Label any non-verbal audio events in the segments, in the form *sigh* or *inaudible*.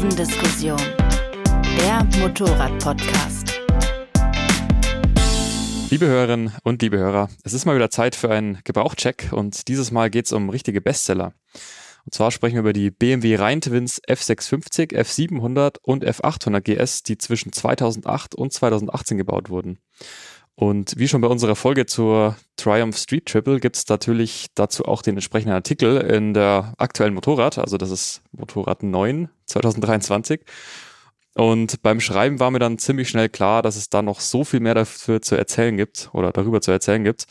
Kurvendiskussion, der Motorrad-Podcast. Liebe Hörerinnen und liebe Hörer, es ist mal wieder Zeit für einen Gebrauchcheck und dieses Mal geht es um richtige Bestseller. Und zwar sprechen wir über die BMW Rhein-Twins F650, F700 und F800 GS, die zwischen 2008 und 2018 gebaut wurden. Und wie schon bei unserer Folge zur Triumph Street Triple gibt es natürlich dazu auch den entsprechenden Artikel in der aktuellen Motorrad, also das ist Motorrad 9 2023. Und beim Schreiben war mir dann ziemlich schnell klar, dass es da noch so viel mehr dafür zu erzählen gibt oder darüber zu erzählen gibt.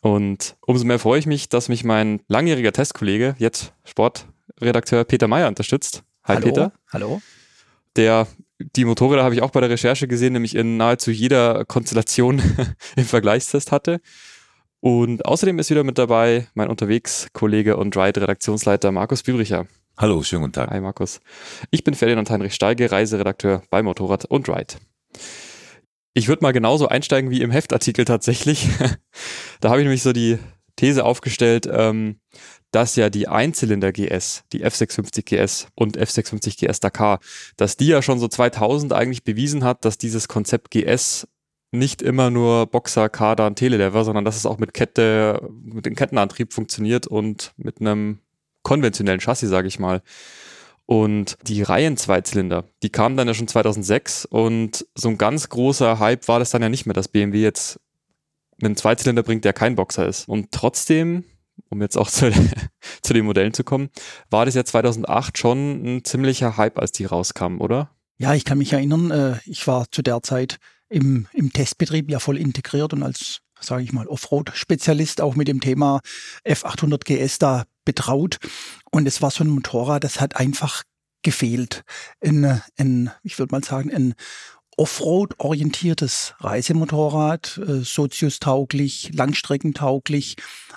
Und umso mehr freue ich mich, dass mich mein langjähriger Testkollege, jetzt Sportredakteur Peter Meyer unterstützt. Hi hallo, Peter. Hallo. Der die Motorräder habe ich auch bei der Recherche gesehen, nämlich in nahezu jeder Konstellation *laughs* im Vergleichstest hatte. Und außerdem ist wieder mit dabei mein Unterwegs-Kollege und Ride-Redaktionsleiter Markus Bübricher. Hallo, schönen guten Tag. Hi Markus. Ich bin Ferdinand Heinrich Steige, Reiseredakteur bei Motorrad und Ride. Ich würde mal genauso einsteigen wie im Heftartikel tatsächlich. *laughs* da habe ich nämlich so die These aufgestellt, ähm, dass ja die Einzylinder GS, die F650 GS und F650 GS Dakar, dass die ja schon so 2000 eigentlich bewiesen hat, dass dieses Konzept GS nicht immer nur Boxer, Kardan, Telelever, sondern dass es auch mit Kette, mit dem Kettenantrieb funktioniert und mit einem konventionellen Chassis, sage ich mal. Und die Reihen-Zweizylinder, die kamen dann ja schon 2006 und so ein ganz großer Hype war das dann ja nicht mehr, dass BMW jetzt einen Zweizylinder bringt, der kein Boxer ist. Und trotzdem um jetzt auch *laughs* zu, zu den Modellen zu kommen, war das ja 2008 schon ein ziemlicher Hype, als die rauskamen, oder? Ja, ich kann mich erinnern, äh, ich war zu der Zeit im, im Testbetrieb ja voll integriert und als, sage ich mal, Offroad-Spezialist auch mit dem Thema F800 GS da betraut. Und es war so ein Motorrad, das hat einfach gefehlt. Ein, ein ich würde mal sagen, ein Offroad-orientiertes Reisemotorrad, äh, soziustauglich, langstreckentauglich,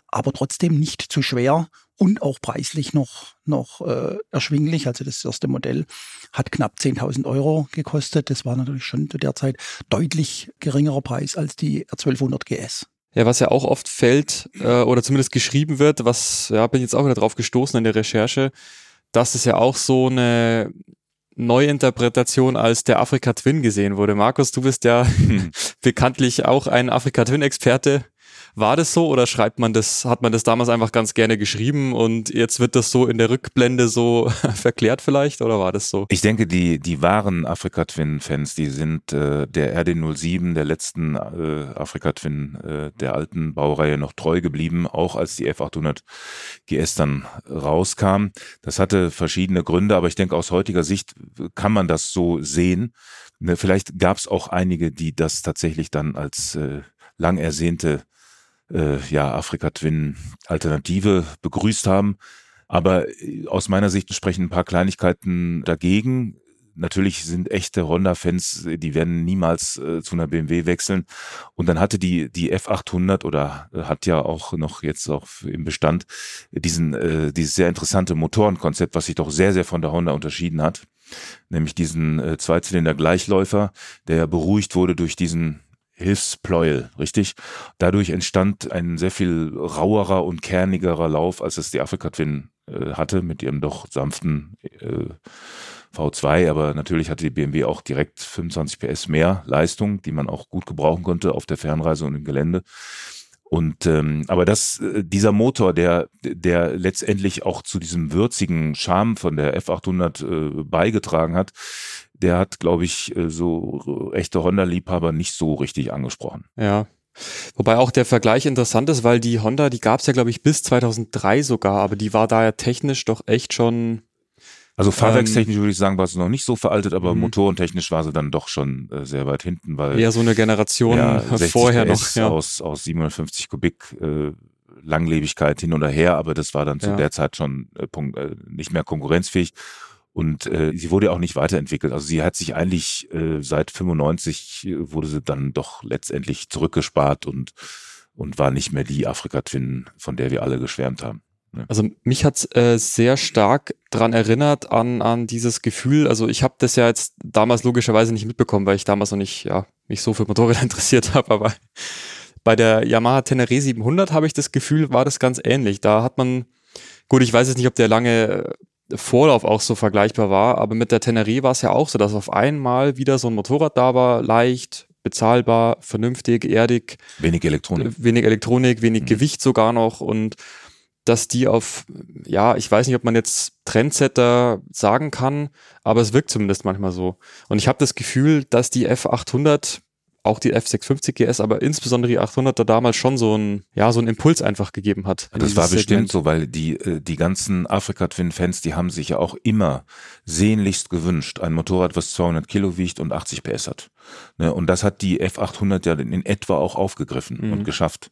aber trotzdem nicht zu schwer und auch preislich noch, noch äh, erschwinglich. Also das erste Modell hat knapp 10.000 Euro gekostet. Das war natürlich schon zu der Zeit deutlich geringerer Preis als die R1200 GS. Ja, was ja auch oft fällt äh, oder zumindest geschrieben wird, was ja bin jetzt auch wieder drauf gestoßen in der Recherche, dass es ja auch so eine Neuinterpretation als der Afrika Twin gesehen wurde. Markus, du bist ja hm. *laughs* bekanntlich auch ein Afrika Twin Experte. War das so oder schreibt man das, hat man das damals einfach ganz gerne geschrieben und jetzt wird das so in der Rückblende so *laughs* verklärt vielleicht oder war das so? Ich denke, die, die wahren Afrika Twin Fans, die sind äh, der RD07, der letzten äh, Afrika Twin äh, der alten Baureihe noch treu geblieben, auch als die F800 GS dann rauskam. Das hatte verschiedene Gründe, aber ich denke, aus heutiger Sicht kann man das so sehen. Ne, vielleicht gab es auch einige, die das tatsächlich dann als äh, lang ersehnte äh, ja, Afrika-Twin-Alternative begrüßt haben. Aber äh, aus meiner Sicht sprechen ein paar Kleinigkeiten dagegen. Natürlich sind echte Honda-Fans, die werden niemals äh, zu einer BMW wechseln. Und dann hatte die, die F800 oder äh, hat ja auch noch jetzt auch im Bestand diesen, äh, dieses sehr interessante Motorenkonzept, was sich doch sehr, sehr von der Honda unterschieden hat. Nämlich diesen äh, Zweizylinder-Gleichläufer, der beruhigt wurde durch diesen Hilfspleuel, richtig? Dadurch entstand ein sehr viel rauerer und kernigerer Lauf, als es die Afrika Twin äh, hatte, mit ihrem doch sanften äh, V2, aber natürlich hatte die BMW auch direkt 25 PS mehr Leistung, die man auch gut gebrauchen konnte auf der Fernreise und im Gelände. Und ähm, aber das, äh, dieser Motor, der, der letztendlich auch zu diesem würzigen Charme von der F800 äh, beigetragen hat, der hat, glaube ich, äh, so echte Honda-Liebhaber nicht so richtig angesprochen. Ja. Wobei auch der Vergleich interessant ist, weil die Honda, die gab es ja, glaube ich, bis 2003 sogar, aber die war da ja technisch doch echt schon. Also fahrwerkstechnisch ähm, würde ich sagen, war sie noch nicht so veraltet, aber mhm. motorentechnisch war sie dann doch schon äh, sehr weit hinten, weil. Ja, so eine Generation ja, *laughs* vorher PS noch. Ja. Aus, aus 750 Kubik äh, Langlebigkeit hin oder her, aber das war dann zu ja. der Zeit schon äh, äh nicht mehr konkurrenzfähig. Und äh, sie wurde auch nicht weiterentwickelt. Also sie hat sich eigentlich äh, seit 95 äh, wurde sie dann doch letztendlich zurückgespart und, und war nicht mehr die Afrika-Twin, von der wir alle geschwärmt haben. Ne? Also mich hat's äh, sehr stark dran erinnert an, an dieses Gefühl. Also ich habe das ja jetzt damals logischerweise nicht mitbekommen, weil ich damals noch nicht ja, mich so für Motorräder *laughs* interessiert habe, aber bei der Yamaha Tenere 700 habe ich das Gefühl, war das ganz ähnlich. Da hat man, gut, ich weiß jetzt nicht, ob der lange Vorlauf auch so vergleichbar war. Aber mit der Teneré war es ja auch so, dass auf einmal wieder so ein Motorrad da war, leicht, bezahlbar, vernünftig, erdig. Wenig Elektronik. Wenig Elektronik, wenig mhm. Gewicht sogar noch und dass die auf, ja, ich weiß nicht, ob man jetzt Trendsetter sagen kann, aber es wirkt zumindest manchmal so. Und ich habe das Gefühl, dass die F800 auch die F650 GS, aber insbesondere die 800er damals schon so ein, ja, so ein Impuls einfach gegeben hat. Das war bestimmt Segment. so, weil die, äh, die ganzen Afrika Twin Fans, die haben sich ja auch immer sehnlichst gewünscht, ein Motorrad, was 200 Kilo wiegt und 80 PS hat. Ne, und das hat die F800 ja in etwa auch aufgegriffen mhm. und geschafft.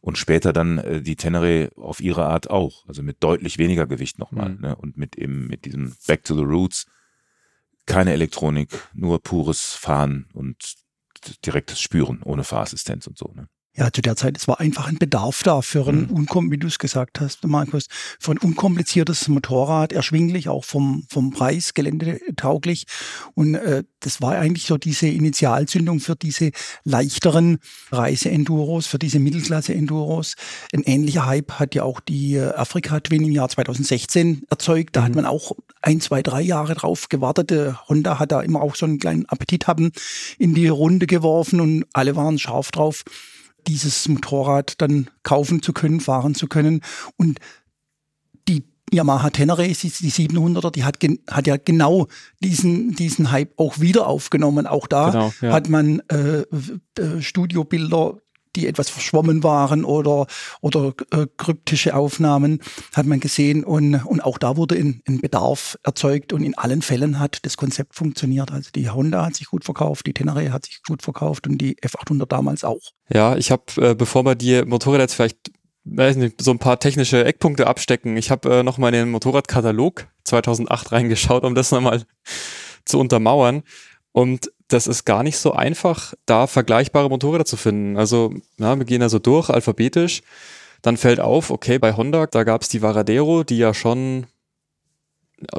Und später dann äh, die Tenere auf ihre Art auch, also mit deutlich weniger Gewicht nochmal, mhm. ne, und mit eben, mit diesem Back to the Roots, keine Elektronik, nur pures Fahren und direktes Spüren ohne Fahrassistenz und so. Ne? Ja, zu der Zeit, es war einfach ein Bedarf da für ein, mhm. wie du es gesagt hast, Markus, für ein unkompliziertes Motorrad, erschwinglich, auch vom, vom Preis, geländetauglich. Und äh, das war eigentlich so diese Initialzündung für diese leichteren Reise-Enduros, für diese Mittelklasse-Enduros. Ein ähnlicher Hype hat ja auch die äh, Afrika-Twin im Jahr 2016 erzeugt. Da mhm. hat man auch ein, zwei, drei Jahre drauf gewartet. Der Honda hat da immer auch so einen kleinen Appetit haben in die Runde geworfen und alle waren scharf drauf dieses Motorrad dann kaufen zu können, fahren zu können. Und die Yamaha Tenere, die 700er, die hat, hat ja genau diesen, diesen Hype auch wieder aufgenommen. Auch da genau, ja. hat man äh, äh, Studiobilder die etwas verschwommen waren oder, oder äh, kryptische Aufnahmen hat man gesehen und, und auch da wurde ein, ein Bedarf erzeugt und in allen Fällen hat das Konzept funktioniert. Also die Honda hat sich gut verkauft, die Tenere hat sich gut verkauft und die F800 damals auch. Ja, ich habe, äh, bevor wir die Motorräder jetzt vielleicht weiß nicht, so ein paar technische Eckpunkte abstecken. Ich habe äh, nochmal in den Motorradkatalog 2008 reingeschaut, um das nochmal zu untermauern. Und das ist gar nicht so einfach, da vergleichbare Motorräder zu finden. Also, ja, wir gehen also durch, alphabetisch. Dann fällt auf, okay, bei Honda, da gab es die Varadero, die ja schon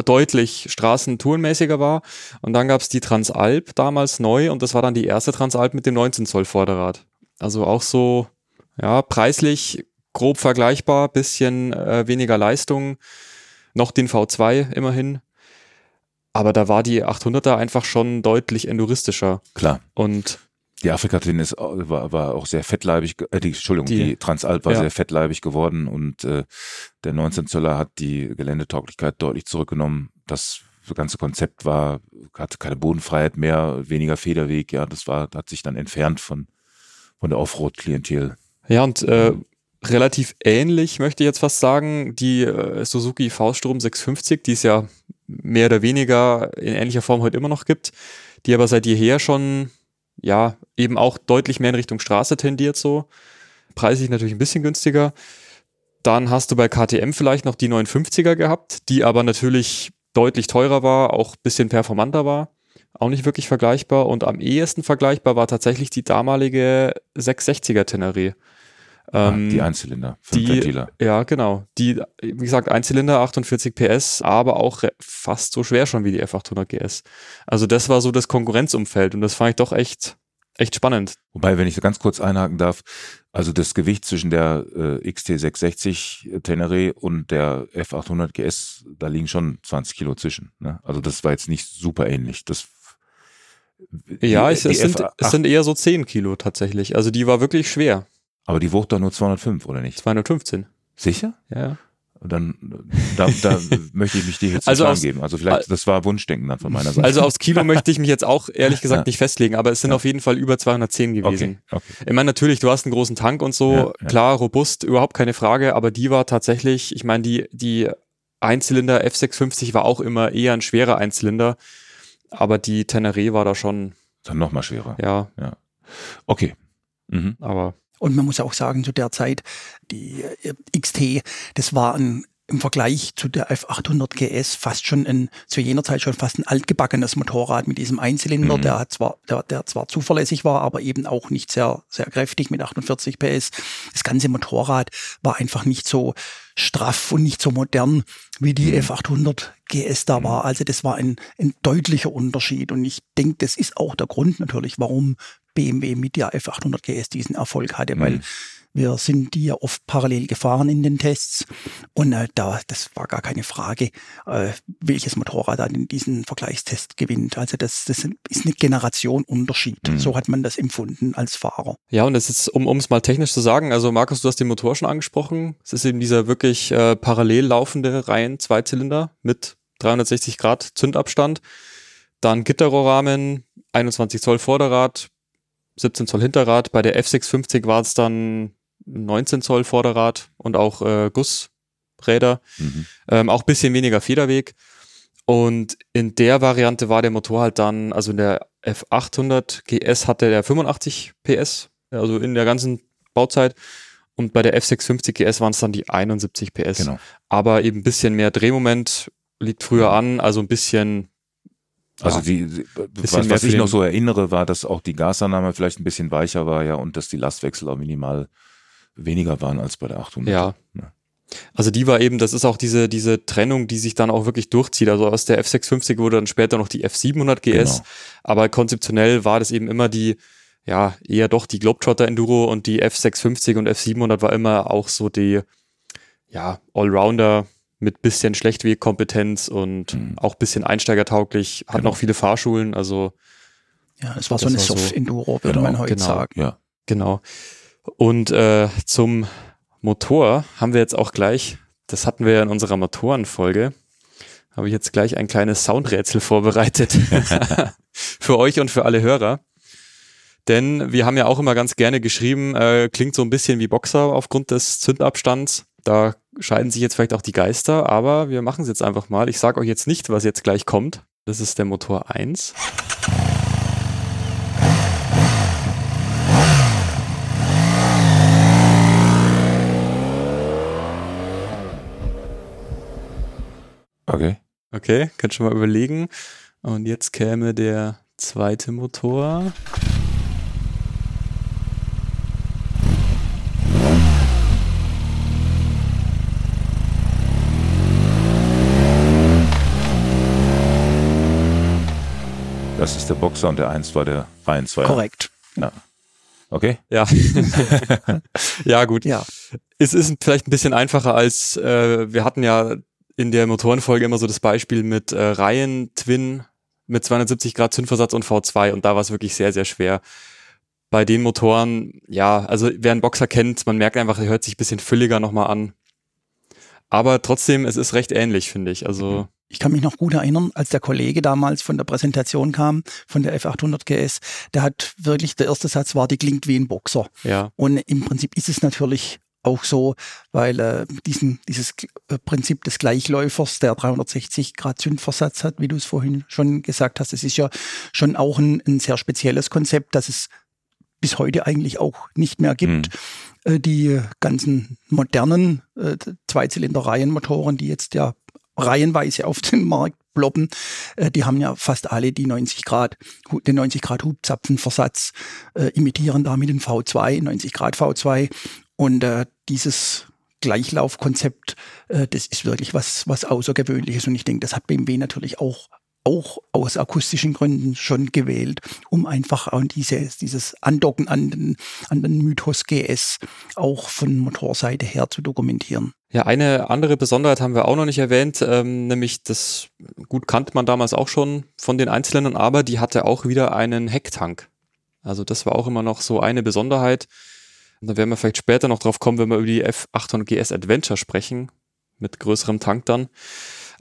deutlich straßentourenmäßiger war. Und dann gab es die Transalp damals neu und das war dann die erste Transalp mit dem 19 Zoll Vorderrad. Also auch so, ja, preislich grob vergleichbar, bisschen äh, weniger Leistung, noch den V2 immerhin. Aber da war die 800er einfach schon deutlich enduristischer. Klar. Und die Afrika ist, war, war auch sehr fettleibig, äh, die, Entschuldigung, die, die Transalp war ja. sehr fettleibig geworden und äh, der 19 Zöller hat die Geländetauglichkeit deutlich zurückgenommen. Das ganze Konzept war, hatte keine Bodenfreiheit mehr, weniger Federweg, ja, das war, hat sich dann entfernt von, von der Offroad-Klientel. Ja, und äh, relativ ähnlich, möchte ich jetzt fast sagen, die äh, Suzuki V-Strom 650, die es ja mehr oder weniger in ähnlicher Form heute immer noch gibt, die aber seit jeher schon, ja, eben auch deutlich mehr in Richtung Straße tendiert so. Preislich natürlich ein bisschen günstiger. Dann hast du bei KTM vielleicht noch die 950er gehabt, die aber natürlich deutlich teurer war, auch bisschen performanter war. Auch nicht wirklich vergleichbar. Und am ehesten vergleichbar war tatsächlich die damalige 660er Teneré. Ah, ähm, die Einzylinder, die, Ventiler. Ja, genau. Die, wie gesagt, Einzylinder, 48 PS, aber auch fast so schwer schon wie die F800 GS. Also das war so das Konkurrenzumfeld und das fand ich doch echt, echt spannend. Wobei, wenn ich so ganz kurz einhaken darf, also das Gewicht zwischen der äh, XT660 Tenere und der F800 GS, da liegen schon 20 Kilo zwischen. Ne? Also das war jetzt nicht super ähnlich. Das ja, die, es, es, sind, es sind eher so 10 Kilo tatsächlich. Also die war wirklich schwer. Aber die wog doch nur 205, oder nicht? 215. Sicher? Ja. Dann da, da *laughs* möchte ich mich dir jetzt also geben. Also vielleicht, das war Wunschdenken dann von meiner Seite. Also aufs Kilo möchte ich mich jetzt auch ehrlich *laughs* gesagt nicht festlegen, aber es sind ja. auf jeden Fall über 210 gewesen. Okay, okay. Ich meine, natürlich, du hast einen großen Tank und so, ja, ja. klar, robust, überhaupt keine Frage, aber die war tatsächlich, ich meine, die, die Einzylinder F650 war auch immer eher ein schwerer Einzylinder, aber die Teneré war da schon. Dann nochmal schwerer. Ja. ja. Okay. Mhm. Aber und man muss auch sagen, zu der Zeit, die äh, XT, das war ein, im Vergleich zu der F800 GS fast schon ein, zu jener Zeit schon fast ein altgebackenes Motorrad mit diesem Einzylinder, mhm. der zwar, der, der zwar zuverlässig war, aber eben auch nicht sehr, sehr kräftig mit 48 PS. Das ganze Motorrad war einfach nicht so straff und nicht so modern, wie die mhm. F800 GS da mhm. war. Also das war ein, ein deutlicher Unterschied. Und ich denke, das ist auch der Grund natürlich, warum BMW mit der F800 GS diesen Erfolg hatte, weil Wir sind die ja oft parallel gefahren in den Tests und äh, da, das war gar keine Frage, äh, welches Motorrad dann in diesen Vergleichstest gewinnt. Also das, das ist eine Generation Unterschied. Mhm. So hat man das empfunden als Fahrer. Ja, und das ist, um es mal technisch zu sagen, also Markus, du hast den Motor schon angesprochen. Es ist eben dieser wirklich äh, parallel laufende Reihen-Zweizylinder mit 360 Grad Zündabstand. Dann Gitterrohrrahmen, 21 Zoll Vorderrad, 17 Zoll Hinterrad. Bei der F650 war es dann 19 Zoll Vorderrad und auch äh, Gussräder. Mhm. Ähm, auch bisschen weniger Federweg. Und in der Variante war der Motor halt dann, also in der F800 GS hatte der 85 PS, also in der ganzen Bauzeit. Und bei der F650 GS waren es dann die 71 PS. Genau. Aber eben ein bisschen mehr Drehmoment liegt früher an, also ein bisschen also die, was, was ich noch so erinnere, war, dass auch die Gasannahme vielleicht ein bisschen weicher war, ja, und dass die Lastwechsel auch minimal weniger waren als bei der 800. Ja. ja. Also die war eben, das ist auch diese, diese Trennung, die sich dann auch wirklich durchzieht. Also aus der F650 wurde dann später noch die F700 GS, genau. aber konzeptionell war das eben immer die, ja, eher doch die Globetrotter Enduro und die F650 und F700 war immer auch so die, ja, Allrounder mit bisschen Schlechtwegkompetenz und mhm. auch bisschen einsteigertauglich, hat genau. noch viele Fahrschulen, also. Ja, es war so eine Soft-Enduro, würde genau, man heute genau, sagen. Ja. Genau. Und äh, zum Motor haben wir jetzt auch gleich, das hatten wir ja in unserer Motorenfolge, habe ich jetzt gleich ein kleines Soundrätsel vorbereitet *laughs* *laughs* für euch und für alle Hörer. Denn wir haben ja auch immer ganz gerne geschrieben, äh, klingt so ein bisschen wie Boxer aufgrund des Zündabstands. Da scheiden sich jetzt vielleicht auch die Geister, aber wir machen es jetzt einfach mal. Ich sage euch jetzt nicht, was jetzt gleich kommt. Das ist der Motor 1. Okay. Okay, könnt schon mal überlegen. Und jetzt käme der zweite Motor. Das ist der Boxer und der eins war der Reihen 2. Korrekt. Ja. Okay. Ja. *laughs* ja, gut. Ja. Es ist vielleicht ein bisschen einfacher als, äh, wir hatten ja in der Motorenfolge immer so das Beispiel mit äh, Reihen-Twin mit 270 Grad Zündversatz und V2 und da war es wirklich sehr, sehr schwer. Bei den Motoren, ja, also wer einen Boxer kennt, man merkt einfach, er hört sich ein bisschen fülliger nochmal an. Aber trotzdem, es ist recht ähnlich, finde ich. Also. Mhm. Ich kann mich noch gut erinnern, als der Kollege damals von der Präsentation kam, von der F800 GS, der hat wirklich, der erste Satz war, die klingt wie ein Boxer. Ja. Und im Prinzip ist es natürlich auch so, weil äh, diesen, dieses äh, Prinzip des Gleichläufers, der 360 Grad Zündversatz hat, wie du es vorhin schon gesagt hast, es ist ja schon auch ein, ein sehr spezielles Konzept, das es bis heute eigentlich auch nicht mehr gibt. Mhm. Die ganzen modernen äh, Zweizylinder-Reihenmotoren, die jetzt ja reihenweise auf den Markt ploppen, äh, die haben ja fast alle die 90 Grad, den 90 Grad Hubzapfenversatz, äh, imitieren damit den V2, 90 Grad V2 und äh, dieses Gleichlaufkonzept, äh, das ist wirklich was, was Außergewöhnliches. Und ich denke, das hat BMW natürlich auch auch aus akustischen Gründen schon gewählt, um einfach auch dieses, dieses Andocken an den, an den Mythos GS auch von Motorseite her zu dokumentieren. Ja, eine andere Besonderheit haben wir auch noch nicht erwähnt, ähm, nämlich das gut kannte man damals auch schon von den Einzelnen, aber die hatte auch wieder einen Hecktank. Also das war auch immer noch so eine Besonderheit. Und da werden wir vielleicht später noch drauf kommen, wenn wir über die F800 GS Adventure sprechen, mit größerem Tank dann.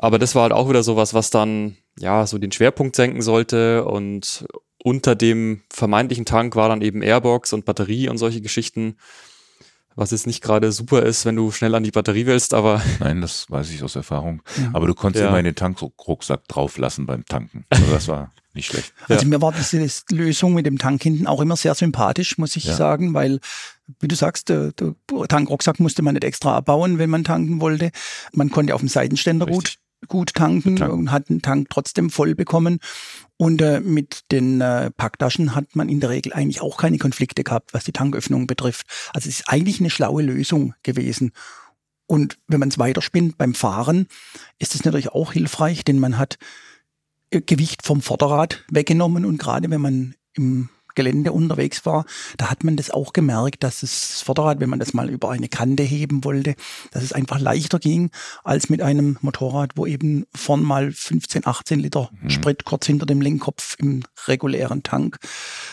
Aber das war halt auch wieder sowas, was dann ja so den Schwerpunkt senken sollte und unter dem vermeintlichen Tank war dann eben Airbox und Batterie und solche Geschichten, was jetzt nicht gerade super ist, wenn du schnell an die Batterie willst, aber. *laughs* Nein, das weiß ich aus Erfahrung. Ja. Aber du konntest ja. immer in den Tankrucksack drauflassen beim Tanken. Also das war nicht schlecht. Also ja. mir war diese Lösung mit dem Tank hinten auch immer sehr sympathisch, muss ich sagen, weil wie du sagst, der, der Tankrucksack musste man nicht extra abbauen, wenn man tanken wollte. Man konnte auf dem Seitenständer Richtig gut tanken Tank. und hat den Tank trotzdem voll bekommen. Und äh, mit den äh, Packtaschen hat man in der Regel eigentlich auch keine Konflikte gehabt, was die Tanköffnung betrifft. Also es ist eigentlich eine schlaue Lösung gewesen. Und wenn man es weiterspinnt beim Fahren, ist es natürlich auch hilfreich, denn man hat äh, Gewicht vom Vorderrad weggenommen und gerade wenn man im Gelände unterwegs war, da hat man das auch gemerkt, dass das Vorderrad, wenn man das mal über eine Kante heben wollte, dass es einfach leichter ging als mit einem Motorrad, wo eben vorn mal 15, 18 Liter mhm. Sprit kurz hinter dem Lenkkopf im regulären Tank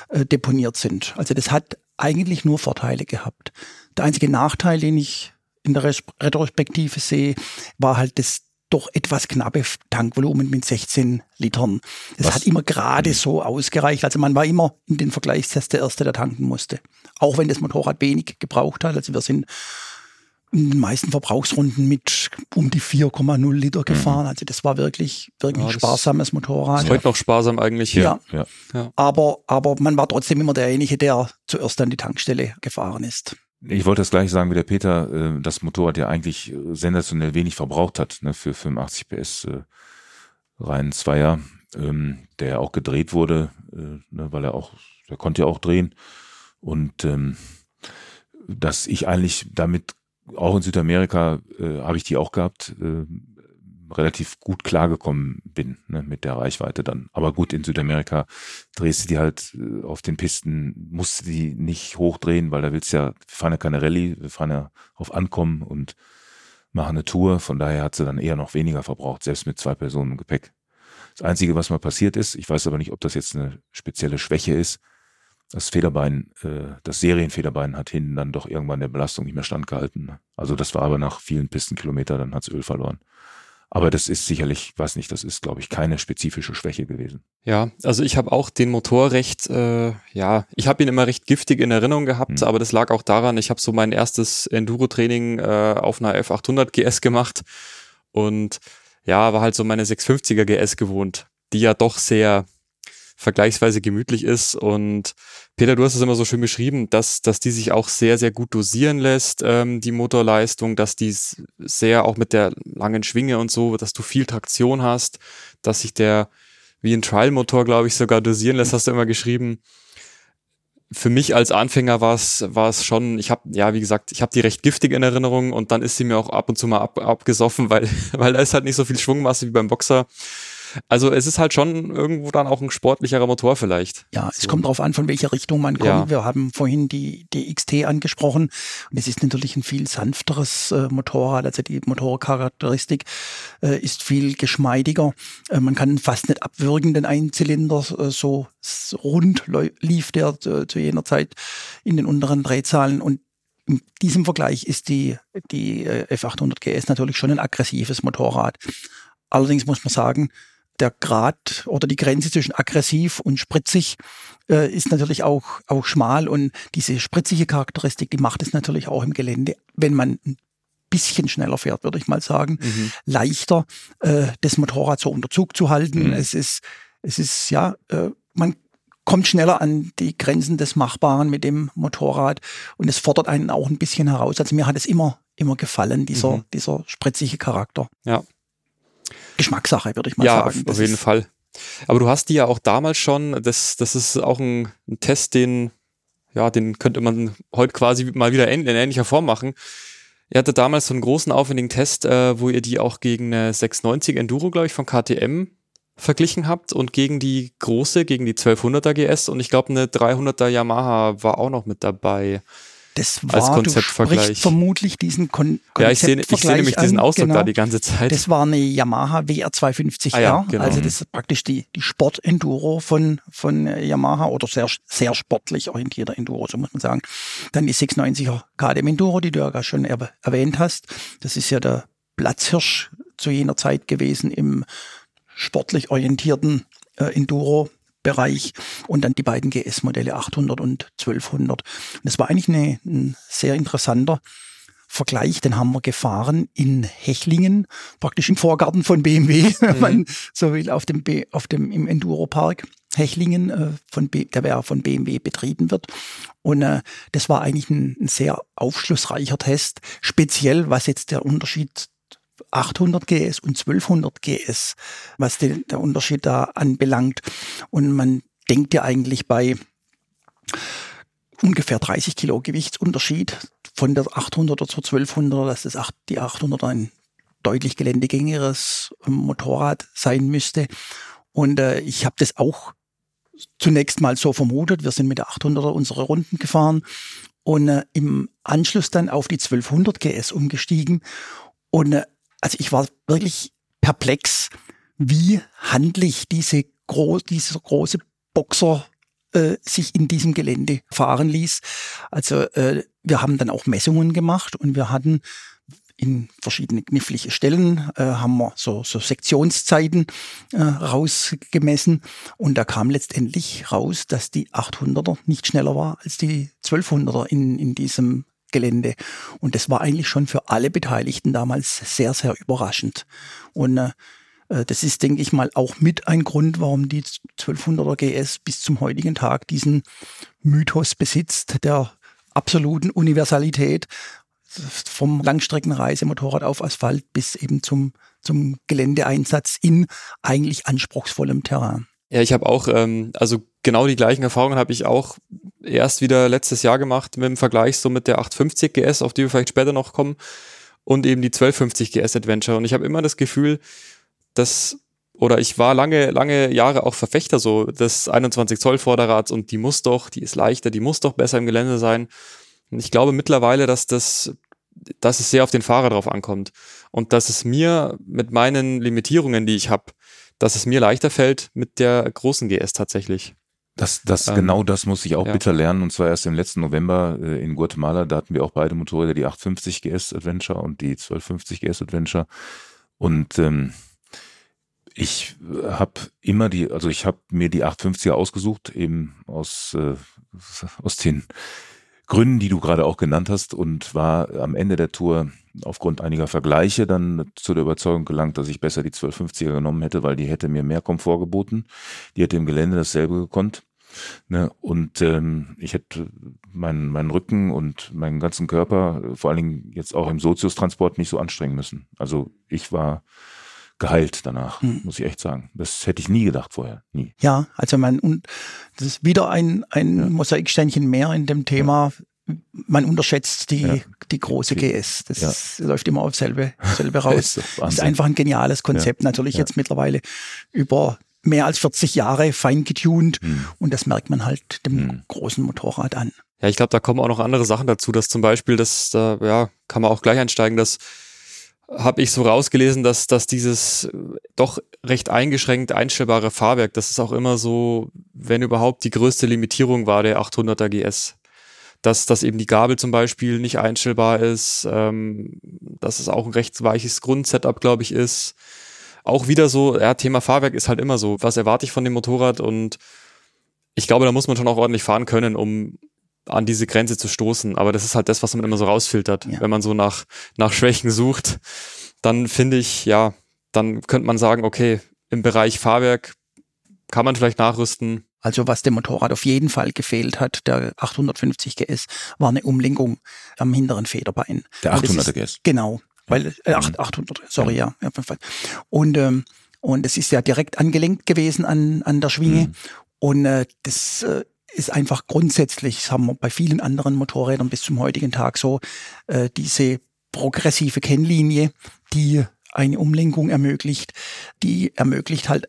äh, deponiert sind. Also das hat eigentlich nur Vorteile gehabt. Der einzige Nachteil, den ich in der Retrospektive sehe, war halt das doch etwas knappe Tankvolumen mit 16 Litern. Das Was? hat immer gerade so ausgereicht. Also man war immer in den Vergleichstests der Erste, der tanken musste. Auch wenn das Motorrad wenig gebraucht hat. Also wir sind in den meisten Verbrauchsrunden mit um die 4,0 Liter mhm. gefahren. Mhm. Also das war wirklich, wirklich ja, sparsames Motorrad. Ist heute noch sparsam eigentlich. Ja. ja. ja. Aber, aber man war trotzdem immer derjenige, der zuerst an die Tankstelle gefahren ist. Ich wollte das gleiche sagen wie der Peter, äh, das Motorrad ja eigentlich äh, sensationell wenig verbraucht hat, ne, für 85 PS äh, rein Zweier, ähm, der auch gedreht wurde, äh, ne, weil er auch, der konnte ja auch drehen. Und ähm, dass ich eigentlich damit auch in Südamerika äh, habe ich die auch gehabt, äh, relativ gut klargekommen bin ne, mit der Reichweite dann. Aber gut, in Südamerika drehst du die halt äh, auf den Pisten, musst du die nicht hochdrehen, weil da willst du ja, wir fahren ja keine Rallye, wir fahren ja auf Ankommen und machen eine Tour. Von daher hat sie dann eher noch weniger verbraucht, selbst mit zwei Personen im Gepäck. Das Einzige, was mal passiert ist, ich weiß aber nicht, ob das jetzt eine spezielle Schwäche ist, das Federbein, äh, das Serienfederbein hat hinten dann doch irgendwann der Belastung nicht mehr standgehalten. Also das war aber nach vielen Pistenkilometern, dann hat's Öl verloren. Aber das ist sicherlich, weiß nicht, das ist, glaube ich, keine spezifische Schwäche gewesen. Ja, also ich habe auch den Motor recht, äh, ja, ich habe ihn immer recht giftig in Erinnerung gehabt, mhm. aber das lag auch daran, ich habe so mein erstes Enduro-Training äh, auf einer F800 GS gemacht und ja, war halt so meine 650er GS gewohnt, die ja doch sehr vergleichsweise gemütlich ist. Und Peter, du hast es immer so schön beschrieben, dass, dass die sich auch sehr, sehr gut dosieren lässt, ähm, die Motorleistung, dass die sehr auch mit der langen Schwinge und so, dass du viel Traktion hast, dass sich der wie ein Trial-Motor, glaube ich, sogar dosieren lässt, hast du immer geschrieben. Für mich als Anfänger war es war es schon, ich habe ja wie gesagt, ich habe die recht giftig in Erinnerung und dann ist sie mir auch ab und zu mal ab, abgesoffen, weil *laughs* weil da ist halt nicht so viel Schwungmasse wie beim Boxer also es ist halt schon irgendwo dann auch ein sportlicherer Motor vielleicht. Ja, es so. kommt darauf an, von welcher Richtung man kommt. Ja. Wir haben vorhin die, die XT angesprochen und es ist natürlich ein viel sanfteres äh, Motorrad. Also die Motorcharakteristik äh, ist viel geschmeidiger. Äh, man kann fast nicht abwürgen, den Einzylinder äh, so, so rund lief der äh, zu jener Zeit in den unteren Drehzahlen und in diesem Vergleich ist die, die äh, F800 GS natürlich schon ein aggressives Motorrad. Allerdings muss man sagen, der Grad oder die Grenze zwischen aggressiv und spritzig äh, ist natürlich auch, auch schmal und diese spritzige Charakteristik, die macht es natürlich auch im Gelände, wenn man ein bisschen schneller fährt, würde ich mal sagen, mhm. leichter, äh, das Motorrad so unter Zug zu halten. Mhm. Es ist, es ist, ja, äh, man kommt schneller an die Grenzen des Machbaren mit dem Motorrad und es fordert einen auch ein bisschen heraus. Also mir hat es immer, immer gefallen, dieser, mhm. dieser spritzige Charakter. Ja. Geschmackssache, würde ich mal ja, sagen. Ja, auf jeden Fall. Aber du hast die ja auch damals schon, das, das ist auch ein, ein Test, den, ja, den könnte man heute quasi mal wieder in, in ähnlicher Form machen. Ihr hattet damals so einen großen aufwendigen Test, äh, wo ihr die auch gegen eine 690 Enduro, glaube ich, von KTM verglichen habt und gegen die große, gegen die 1200er GS und ich glaube eine 300er Yamaha war auch noch mit dabei. Das war, als Konzeptvergleich. vermutlich diesen Kon Ja, ich sehe, ich sehe nämlich diesen Ausdruck genau. da die ganze Zeit. Das war eine Yamaha WR250R. Ah ja, genau. Also das ist praktisch die, die Sport-Enduro von, von Yamaha oder sehr, sehr sportlich orientierter Enduro, so muss man sagen. Dann die 690er KDM Enduro, die du ja schon erwähnt hast. Das ist ja der Platzhirsch zu jener Zeit gewesen im sportlich orientierten äh, Enduro Bereich und dann die beiden GS-Modelle 800 und 1200. Und das war eigentlich eine, ein sehr interessanter Vergleich, den haben wir gefahren in Hechlingen, praktisch im Vorgarten von BMW, *laughs* wenn mhm. man so will, auf dem, B, auf dem im Enduro-Park. Hechlingen, äh, von B, der von BMW betrieben wird. Und äh, das war eigentlich ein, ein sehr aufschlussreicher Test, speziell was jetzt der Unterschied 800 GS und 1200 GS, was den, der Unterschied da anbelangt. Und man denkt ja eigentlich bei ungefähr 30 Kilo Gewichtsunterschied von der 800er zur 1200er, dass das 8, die 800er ein deutlich geländegängeres Motorrad sein müsste. Und äh, ich habe das auch zunächst mal so vermutet. Wir sind mit der 800er unsere Runden gefahren und äh, im Anschluss dann auf die 1200 GS umgestiegen. Und äh, also ich war wirklich perplex, wie handlich diese gro dieser große Boxer äh, sich in diesem Gelände fahren ließ. Also äh, wir haben dann auch Messungen gemacht und wir hatten in verschiedene knifflige Stellen äh, haben wir so, so Sektionszeiten äh, rausgemessen und da kam letztendlich raus, dass die 800er nicht schneller war als die 1200er in, in diesem Gelände. Und das war eigentlich schon für alle Beteiligten damals sehr, sehr überraschend. Und äh, äh das ist, denke ich mal, auch mit ein Grund, warum die 1200er GS bis zum heutigen Tag diesen Mythos besitzt der absoluten Universalität, vom Langstreckenreisemotorrad auf Asphalt bis eben zum, zum Geländeeinsatz in eigentlich anspruchsvollem Terrain. Ja, ich habe auch, ähm, also genau die gleichen Erfahrungen habe ich auch erst wieder letztes Jahr gemacht mit dem Vergleich so mit der 850 GS, auf die wir vielleicht später noch kommen, und eben die 1250 GS Adventure. Und ich habe immer das Gefühl, dass, oder ich war lange, lange Jahre auch Verfechter so des 21 Zoll Vorderrads und die muss doch, die ist leichter, die muss doch besser im Gelände sein. Und ich glaube mittlerweile, dass das, dass es sehr auf den Fahrer drauf ankommt. Und dass es mir mit meinen Limitierungen, die ich habe, dass es mir leichter fällt mit der großen GS tatsächlich. Das, das, ähm, genau das muss ich auch ja. bitter lernen. Und zwar erst im letzten November äh, in Guatemala. Da hatten wir auch beide Motorräder, die 850 GS Adventure und die 1250 GS Adventure. Und ähm, ich habe immer die, also ich habe mir die 850er ausgesucht, eben aus, äh, aus den Gründen, die du gerade auch genannt hast und war am Ende der Tour aufgrund einiger Vergleiche dann zu der Überzeugung gelangt, dass ich besser die 1250er genommen hätte, weil die hätte mir mehr Komfort geboten. Die hätte im Gelände dasselbe gekonnt. Ne? Und ähm, ich hätte meinen, meinen Rücken und meinen ganzen Körper, vor allen Dingen jetzt auch im Soziustransport, nicht so anstrengen müssen. Also ich war geheilt danach, hm. muss ich echt sagen. Das hätte ich nie gedacht vorher, nie. Ja, also man, und das ist wieder ein, ein ja. Mosaiksteinchen mehr in dem Thema. Ja. Man unterschätzt die, ja. die große GS. Das läuft immer auf selbe, selbe *laughs* raus. das ist einfach ein geniales Konzept. Natürlich jetzt mittlerweile über mehr als 40 Jahre fein getuned hm. und das merkt man halt dem hm. großen Motorrad an. Ja, ich glaube, da kommen auch noch andere Sachen dazu, dass zum Beispiel, das, da, ja, kann man auch gleich einsteigen, dass habe ich so rausgelesen, dass, dass dieses äh, doch recht eingeschränkt einstellbare Fahrwerk, das ist auch immer so, wenn überhaupt die größte Limitierung war der 800er GS. Dass, dass eben die Gabel zum Beispiel nicht einstellbar ist, ähm, dass es auch ein recht weiches Grundsetup, glaube ich, ist. Auch wieder so, ja, Thema Fahrwerk ist halt immer so, was erwarte ich von dem Motorrad und ich glaube, da muss man schon auch ordentlich fahren können, um, an diese Grenze zu stoßen. Aber das ist halt das, was man immer so rausfiltert. Ja. Wenn man so nach, nach Schwächen sucht, dann finde ich, ja, dann könnte man sagen, okay, im Bereich Fahrwerk kann man vielleicht nachrüsten. Also was dem Motorrad auf jeden Fall gefehlt hat, der 850 GS, war eine Umlenkung am hinteren Federbein. Der 800er GS. Genau, weil äh, 800, sorry, ja. ja. Und ähm, und es ist ja direkt angelenkt gewesen an an der Schwinge. Mhm. Und äh, das äh, ist einfach grundsätzlich, das haben wir bei vielen anderen Motorrädern bis zum heutigen Tag so, äh, diese progressive Kennlinie, die eine Umlenkung ermöglicht, die ermöglicht halt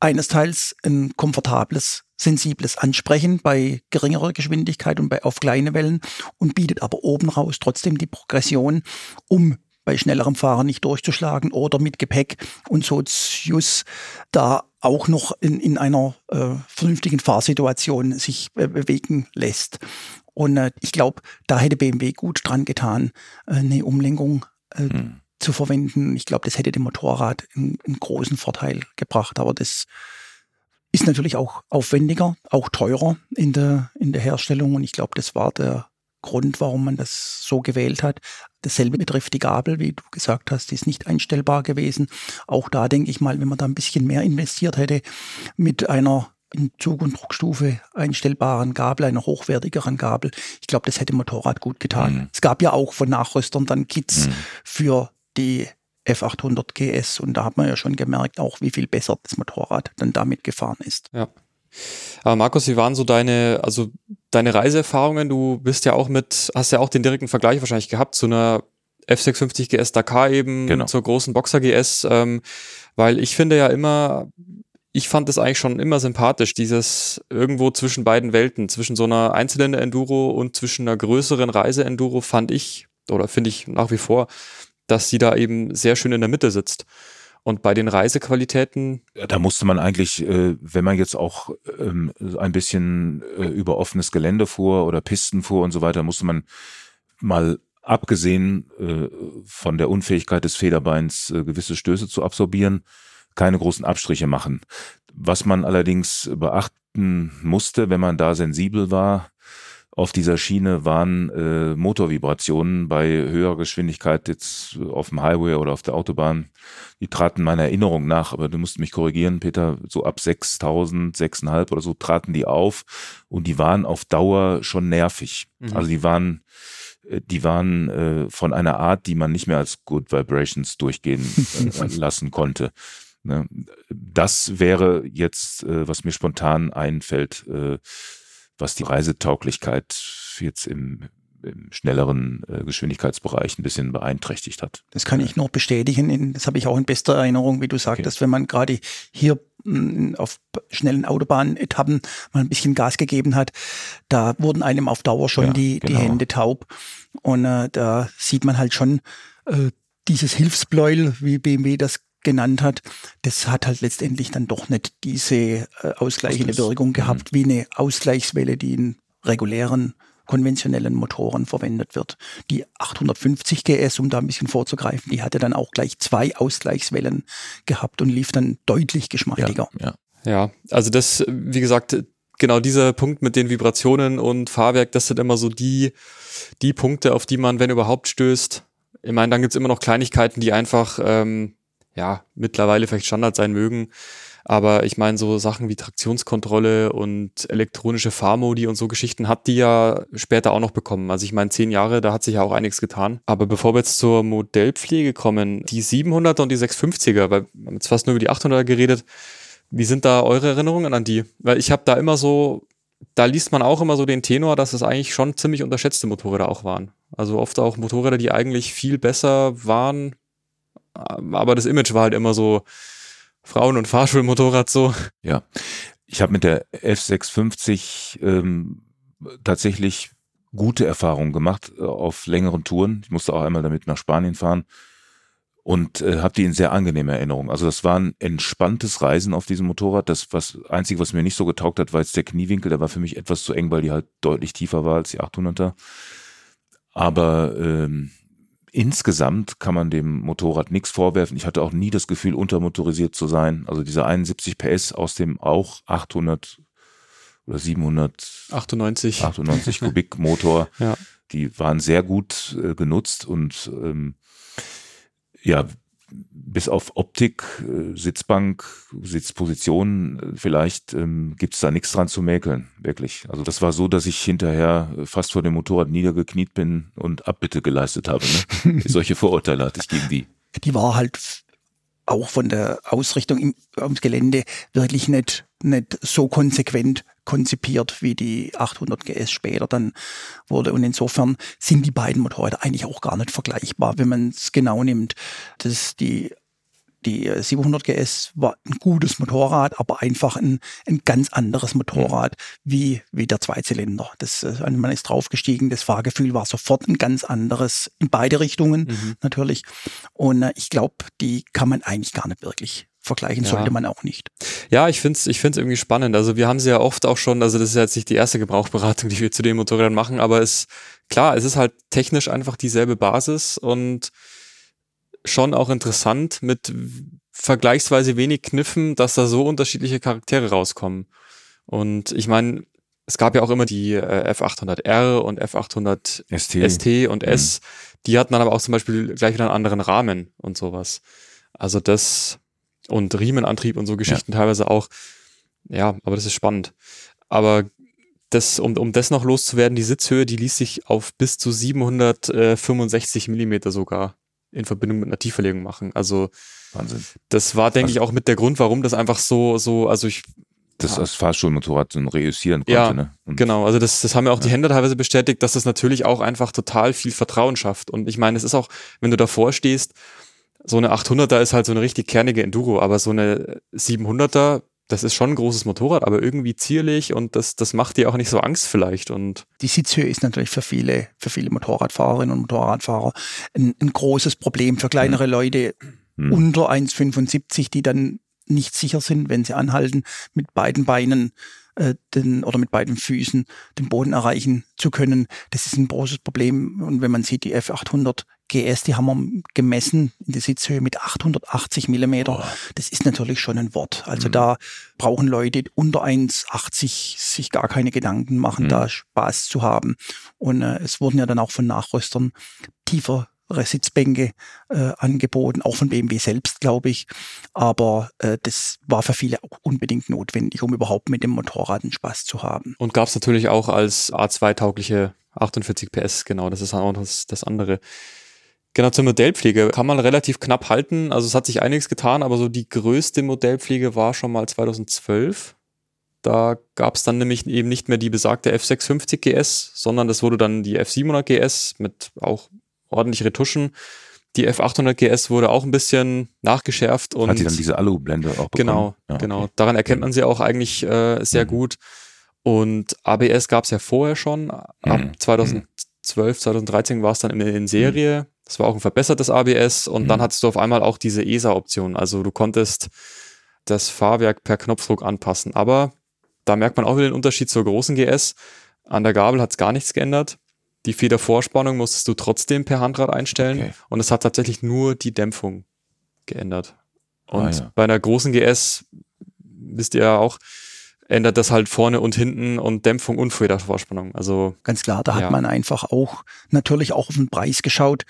eines Teils ein komfortables, sensibles Ansprechen bei geringerer Geschwindigkeit und bei auf kleine Wellen und bietet aber oben raus trotzdem die Progression, um bei schnellerem Fahren nicht durchzuschlagen oder mit Gepäck und Sozius da auch noch in, in einer äh, vernünftigen Fahrsituation sich äh, bewegen lässt. Und äh, ich glaube, da hätte BMW gut dran getan, äh, eine Umlenkung äh, hm. Zu verwenden. Ich glaube, das hätte dem Motorrad einen, einen großen Vorteil gebracht. Aber das ist natürlich auch aufwendiger, auch teurer in der, in der Herstellung. Und ich glaube, das war der Grund, warum man das so gewählt hat. Dasselbe betrifft die Gabel, wie du gesagt hast, die ist nicht einstellbar gewesen. Auch da denke ich mal, wenn man da ein bisschen mehr investiert hätte mit einer in Zug- und Druckstufe einstellbaren Gabel, einer hochwertigeren Gabel. Ich glaube, das hätte Motorrad gut getan. Mhm. Es gab ja auch von Nachrüstern dann Kits mhm. für die F800 GS und da hat man ja schon gemerkt, auch wie viel besser das Motorrad dann damit gefahren ist. Ja. Aber Markus, wie waren so deine, also deine Reiseerfahrungen? Du bist ja auch mit, hast ja auch den direkten Vergleich wahrscheinlich gehabt zu einer F650 GS Dakar eben, genau. zur großen Boxer GS, ähm, weil ich finde ja immer, ich fand das eigentlich schon immer sympathisch, dieses irgendwo zwischen beiden Welten, zwischen so einer Einzylinder-Enduro und zwischen einer größeren Reise-Enduro fand ich, oder finde ich nach wie vor, dass sie da eben sehr schön in der Mitte sitzt. Und bei den Reisequalitäten. Da musste man eigentlich, äh, wenn man jetzt auch ähm, ein bisschen äh, über offenes Gelände fuhr oder Pisten fuhr und so weiter, musste man mal abgesehen äh, von der Unfähigkeit des Federbeins gewisse Stöße zu absorbieren, keine großen Abstriche machen. Was man allerdings beachten musste, wenn man da sensibel war, auf dieser Schiene waren äh, Motorvibrationen bei höherer Geschwindigkeit jetzt auf dem Highway oder auf der Autobahn. Die traten meiner Erinnerung nach, aber du musst mich korrigieren, Peter, so ab 6000, 6,5 oder so traten die auf und die waren auf Dauer schon nervig. Mhm. Also die waren äh, die waren äh, von einer Art, die man nicht mehr als Good Vibrations durchgehen äh, *laughs* lassen konnte. Ne? Das wäre jetzt, äh, was mir spontan einfällt, äh, was die Reisetauglichkeit jetzt im, im schnelleren äh, Geschwindigkeitsbereich ein bisschen beeinträchtigt hat. Das kann ich noch bestätigen. Das habe ich auch in bester Erinnerung, wie du sagtest, okay. wenn man gerade hier mh, mm, auf schnellen Autobahnetappen mal ein bisschen Gas gegeben hat, da wurden einem auf Dauer schon ja, die, genau. die Hände taub. Und äh, da sieht man halt schon äh, dieses Hilfsbläul, wie BMW das genannt hat, das hat halt letztendlich dann doch nicht diese äh, ausgleichende Wirkung gehabt, mhm. wie eine Ausgleichswelle, die in regulären konventionellen Motoren verwendet wird. Die 850 GS, um da ein bisschen vorzugreifen, die hatte dann auch gleich zwei Ausgleichswellen gehabt und lief dann deutlich geschmeidiger. Ja, ja. ja also das, wie gesagt, genau dieser Punkt mit den Vibrationen und Fahrwerk, das sind immer so die, die Punkte, auf die man, wenn überhaupt, stößt. Ich meine, dann gibt's immer noch Kleinigkeiten, die einfach ähm, ja, mittlerweile vielleicht Standard sein mögen. Aber ich meine, so Sachen wie Traktionskontrolle und elektronische Fahrmodi und so Geschichten hat die ja später auch noch bekommen. Also ich meine, zehn Jahre, da hat sich ja auch einiges getan. Aber bevor wir jetzt zur Modellpflege kommen, die 700er und die 650er, weil wir haben jetzt fast nur über die 800er geredet, wie sind da eure Erinnerungen an die? Weil ich habe da immer so, da liest man auch immer so den Tenor, dass es eigentlich schon ziemlich unterschätzte Motorräder auch waren. Also oft auch Motorräder, die eigentlich viel besser waren, aber das Image war halt immer so Frauen- und Fahrschulmotorrad so. Ja, ich habe mit der F650 ähm, tatsächlich gute Erfahrungen gemacht äh, auf längeren Touren. Ich musste auch einmal damit nach Spanien fahren und äh, habe die in sehr angenehmer Erinnerung. Also das war ein entspanntes Reisen auf diesem Motorrad. Das was einzige, was mir nicht so getaugt hat, war jetzt der Kniewinkel. Der war für mich etwas zu eng, weil die halt deutlich tiefer war als die 800er. Aber ähm, insgesamt kann man dem Motorrad nichts vorwerfen. Ich hatte auch nie das Gefühl, untermotorisiert zu sein. Also diese 71 PS aus dem auch 800 oder 798 98 Kubik Motor, ja. die waren sehr gut äh, genutzt und ähm, ja, bis auf Optik, äh, Sitzbank, Sitzposition, äh, vielleicht ähm, gibt es da nichts dran zu mäkeln, wirklich. Also das war so, dass ich hinterher fast vor dem Motorrad niedergekniet bin und Abbitte geleistet habe. Ne? *laughs* Solche Vorurteile hatte ich gegen die. Die war halt auch von der Ausrichtung im, ums Gelände wirklich nicht, nicht so konsequent konzipiert, wie die 800 GS später dann wurde. Und insofern sind die beiden Motorräder eigentlich auch gar nicht vergleichbar, wenn man es genau nimmt. Das die die 700 GS war ein gutes Motorrad, aber einfach ein, ein ganz anderes Motorrad wie, wie der Zweizylinder. Das, äh, man ist draufgestiegen, das Fahrgefühl war sofort ein ganz anderes in beide Richtungen mhm. natürlich. Und äh, ich glaube, die kann man eigentlich gar nicht wirklich vergleichen ja. sollte man auch nicht. Ja, ich finde es ich find's irgendwie spannend. Also wir haben sie ja oft auch schon, also das ist jetzt nicht die erste Gebrauchberatung, *laughs* die wir zu den Motorrädern machen, aber es, klar, es ist halt technisch einfach dieselbe Basis und schon auch interessant mit vergleichsweise wenig Kniffen, dass da so unterschiedliche Charaktere rauskommen. Und ich meine, es gab ja auch immer die äh, F800R und F800 ST, ST und S. Mhm. Die hatten dann aber auch zum Beispiel gleich wieder einen anderen Rahmen und sowas. Also das und Riemenantrieb und so Geschichten ja. teilweise auch. Ja, aber das ist spannend. Aber das, um, um das noch loszuwerden, die Sitzhöhe, die ließ sich auf bis zu 765 Millimeter sogar in Verbindung mit einer Tieferlegung machen. Also Wahnsinn. Das war, denke also, ich, auch mit der Grund, warum das einfach so, so, also ich. Das ja. als Fahrschulmotorrad so reüssieren konnte, ja, ne? Und genau, also das, das haben ja auch ja. die Händler teilweise bestätigt, dass das natürlich auch einfach total viel Vertrauen schafft. Und ich meine, es ist auch, wenn du davor stehst, so eine 800er ist halt so eine richtig kernige Enduro, aber so eine 700er, das ist schon ein großes Motorrad, aber irgendwie zierlich und das, das macht dir auch nicht so Angst vielleicht. Und die Sitzhöhe ist natürlich für viele, für viele Motorradfahrerinnen und Motorradfahrer ein, ein großes Problem für kleinere mhm. Leute mhm. unter 1,75, die dann nicht sicher sind, wenn sie anhalten, mit beiden Beinen äh, den, oder mit beiden Füßen den Boden erreichen zu können. Das ist ein großes Problem. Und wenn man sieht, die F800 GS, die haben wir gemessen in der Sitzhöhe mit 880 Millimeter. Das ist natürlich schon ein Wort. Also mhm. da brauchen Leute unter 1,80 sich gar keine Gedanken machen, mhm. da Spaß zu haben. Und äh, es wurden ja dann auch von Nachrüstern tiefer Sitzbänke äh, angeboten, auch von BMW selbst, glaube ich. Aber äh, das war für viele auch unbedingt notwendig, um überhaupt mit dem Motorrad einen Spaß zu haben. Und gab es natürlich auch als A2-taugliche 48 PS, genau, das ist auch das, das andere. Genau, zur Modellpflege kann man relativ knapp halten. Also es hat sich einiges getan, aber so die größte Modellpflege war schon mal 2012. Da gab es dann nämlich eben nicht mehr die besagte F650 GS, sondern das wurde dann die F700 GS mit auch ordentlich Retuschen. Die F800 GS wurde auch ein bisschen nachgeschärft und hat die dann diese Alu-Blende auch bekommen? Genau, ja, okay. genau. Daran erkennt man sie auch eigentlich äh, sehr mhm. gut. Und ABS gab es ja vorher schon. Ab mhm. 2012, 2013 war es dann in, in Serie. Mhm. Das war auch ein verbessertes ABS und dann mhm. hattest du auf einmal auch diese ESA-Option. Also du konntest das Fahrwerk per Knopfdruck anpassen. Aber da merkt man auch wieder den Unterschied zur großen GS. An der Gabel hat es gar nichts geändert. Die Federvorspannung musstest du trotzdem per Handrad einstellen okay. und es hat tatsächlich nur die Dämpfung geändert. Und ah, ja. bei einer großen GS, wisst ihr ja auch, ändert das halt vorne und hinten und Dämpfung und Federvorspannung. Also ganz klar, da ja. hat man einfach auch natürlich auch auf den Preis geschaut.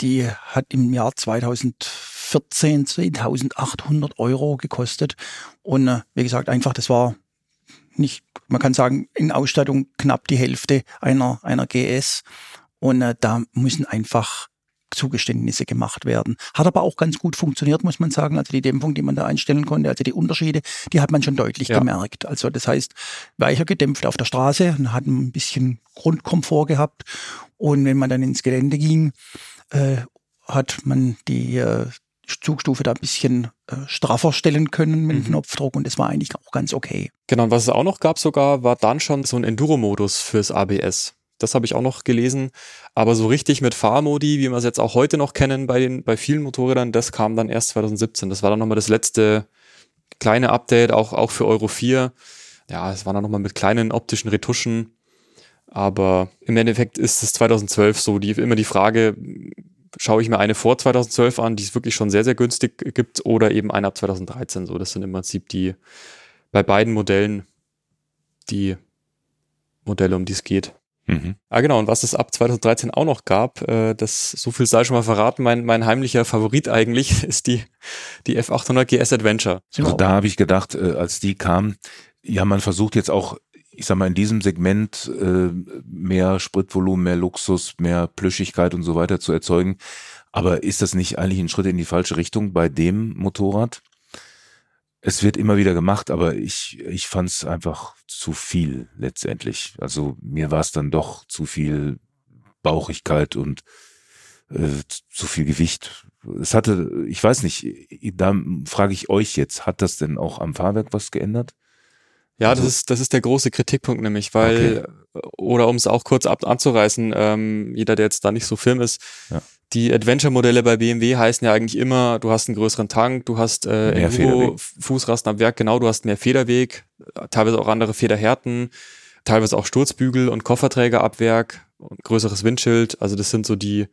Die hat im Jahr 2014 2800 Euro gekostet und äh, wie gesagt einfach, das war nicht, man kann sagen, in Ausstattung knapp die Hälfte einer, einer GS. Und äh, da müssen einfach Zugeständnisse gemacht werden. Hat aber auch ganz gut funktioniert, muss man sagen. Also die Dämpfung, die man da einstellen konnte, also die Unterschiede, die hat man schon deutlich ja. gemerkt. Also das heißt, weicher gedämpft auf der Straße und hat ein bisschen Grundkomfort gehabt. Und wenn man dann ins Gelände ging, äh, hat man die äh, Zugstufe da ein bisschen äh, straffer stellen können mit dem mhm. Knopfdruck und das war eigentlich auch ganz okay. Genau, und was es auch noch gab sogar, war dann schon so ein Enduro-Modus fürs ABS. Das habe ich auch noch gelesen. Aber so richtig mit Fahrmodi, wie wir es jetzt auch heute noch kennen bei den, bei vielen Motorrädern, das kam dann erst 2017. Das war dann nochmal das letzte kleine Update, auch, auch für Euro 4. Ja, es war dann nochmal mit kleinen optischen Retuschen. Aber im Endeffekt ist es 2012 so, die, immer die Frage, schaue ich mir eine vor 2012 an, die es wirklich schon sehr, sehr günstig gibt, oder eben eine ab 2013. So, das sind im Prinzip die bei beiden Modellen die Modelle, um die es geht. Mhm. Ah, genau. Und was es ab 2013 auch noch gab, äh, das so viel sei schon mal verraten, mein, mein heimlicher Favorit eigentlich *laughs* ist die, die F800 GS Adventure. Also da habe ich gedacht, äh, als die kam, ja, man versucht jetzt auch ich sag mal, in diesem Segment äh, mehr Spritvolumen, mehr Luxus, mehr Plüschigkeit und so weiter zu erzeugen. Aber ist das nicht eigentlich ein Schritt in die falsche Richtung bei dem Motorrad? Es wird immer wieder gemacht, aber ich, ich fand es einfach zu viel letztendlich. Also mir war es dann doch zu viel Bauchigkeit und äh, zu viel Gewicht. Es hatte, ich weiß nicht, da frage ich euch jetzt, hat das denn auch am Fahrwerk was geändert? Ja, also, das ist, das ist der große Kritikpunkt nämlich, weil, okay. oder um es auch kurz ab, anzureißen, ähm, jeder, der jetzt da nicht so firm ist, ja. die Adventure-Modelle bei BMW heißen ja eigentlich immer, du hast einen größeren Tank, du hast äh, Enduro, Fußrasten am Werk, genau, du hast mehr Federweg, teilweise auch andere Federhärten, teilweise auch Sturzbügel und Kofferträgerabwerk, und größeres Windschild, also das sind so die,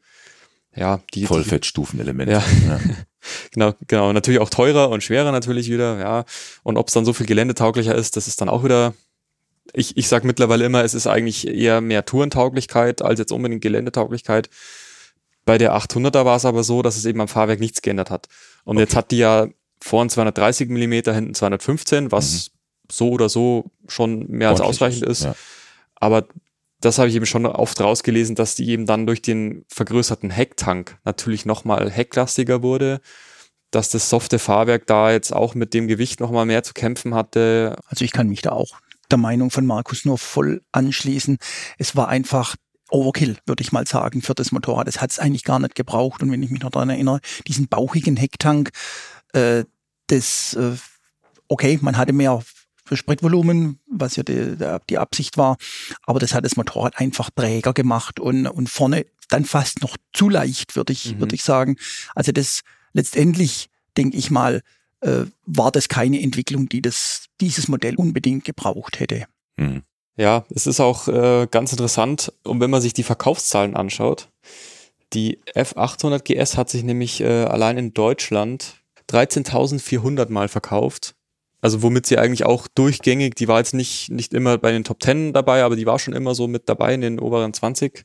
ja, die Vollfettstufenelemente. Ja. ja. *laughs* genau, genau. Natürlich auch teurer und schwerer natürlich wieder, ja. Und ob es dann so viel geländetauglicher ist, das ist dann auch wieder. Ich, ich sag mittlerweile immer, es ist eigentlich eher mehr Tourentauglichkeit als jetzt unbedingt Geländetauglichkeit. Bei der 800er war es aber so, dass es eben am Fahrwerk nichts geändert hat. Und okay. jetzt hat die ja vorn 230 Millimeter, hinten 215, was mhm. so oder so schon mehr als ausreichend ist. Ja. Aber das habe ich eben schon oft rausgelesen, dass die eben dann durch den vergrößerten Hecktank natürlich nochmal hecklastiger wurde, dass das softe Fahrwerk da jetzt auch mit dem Gewicht nochmal mehr zu kämpfen hatte. Also ich kann mich da auch der Meinung von Markus nur voll anschließen. Es war einfach Overkill, würde ich mal sagen, für das Motorrad. Es hat es eigentlich gar nicht gebraucht. Und wenn ich mich noch daran erinnere, diesen bauchigen Hecktank, äh, das äh, okay, man hatte mehr Spritvolumen, was ja die, die Absicht war, aber das hat das Motorrad einfach träger gemacht und, und vorne dann fast noch zu leicht, würde ich, mhm. würde ich sagen. Also das letztendlich, denke ich mal, äh, war das keine Entwicklung, die das, dieses Modell unbedingt gebraucht hätte. Mhm. Ja, es ist auch äh, ganz interessant, und wenn man sich die Verkaufszahlen anschaut, die F800 GS hat sich nämlich äh, allein in Deutschland 13.400 Mal verkauft. Also womit sie eigentlich auch durchgängig, die war jetzt nicht, nicht immer bei den Top 10 dabei, aber die war schon immer so mit dabei in den oberen 20.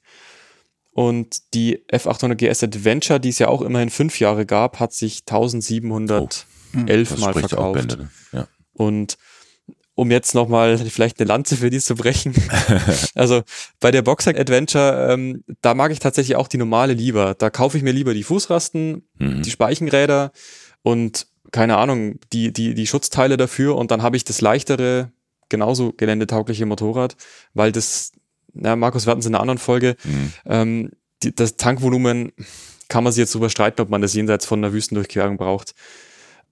Und die F800 GS Adventure, die es ja auch immerhin fünf Jahre gab, hat sich 1711 oh, Mal verkauft. Bände, ne? ja. Und um jetzt nochmal vielleicht eine Lanze für die zu brechen. *laughs* also bei der Boxer Adventure, ähm, da mag ich tatsächlich auch die normale lieber. Da kaufe ich mir lieber die Fußrasten, mhm. die Speichenräder und keine Ahnung, die, die, die Schutzteile dafür und dann habe ich das leichtere, genauso geländetaugliche Motorrad, weil das, na, Markus, wir hatten es in einer anderen Folge, mhm. ähm, die, das Tankvolumen kann man sich jetzt darüber streiten, ob man das jenseits von einer Wüstendurchquerung braucht.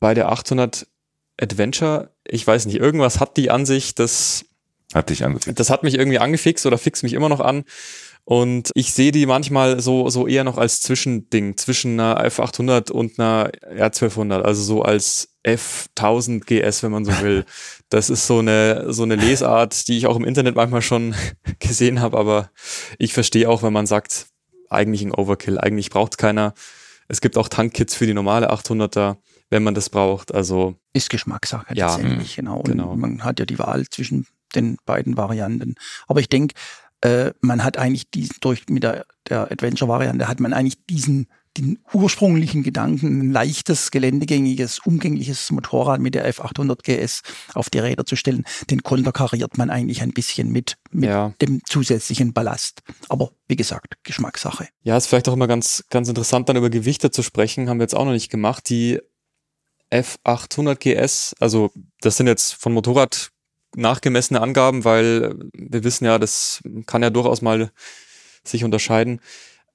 Bei der 800 Adventure, ich weiß nicht, irgendwas hat die an sich, das hat dich angefixt. Das hat mich irgendwie angefixt oder fixt mich immer noch an. Und ich sehe die manchmal so, so eher noch als Zwischending, zwischen einer F800 und einer R1200, also so als F1000 GS, wenn man so will. *laughs* Das ist so eine, so eine Lesart, die ich auch im Internet manchmal schon *laughs* gesehen habe, aber ich verstehe auch, wenn man sagt, eigentlich ein Overkill, eigentlich braucht keiner. Es gibt auch Tankkits für die normale 800er wenn man das braucht. Also ist Geschmackssache ja, letztendlich, genau. genau. man hat ja die Wahl zwischen den beiden Varianten. Aber ich denke, äh, man hat eigentlich diesen, durch mit der, der Adventure-Variante hat man eigentlich diesen den ursprünglichen Gedanken, ein leichtes, geländegängiges, umgängliches Motorrad mit der F800 GS auf die Räder zu stellen, den konterkariert man eigentlich ein bisschen mit, mit ja. dem zusätzlichen Ballast. Aber wie gesagt, Geschmackssache. Ja, ist vielleicht auch immer ganz, ganz interessant, dann über Gewichte zu sprechen, haben wir jetzt auch noch nicht gemacht. Die F800 GS, also das sind jetzt von Motorrad nachgemessene Angaben, weil wir wissen ja, das kann ja durchaus mal sich unterscheiden.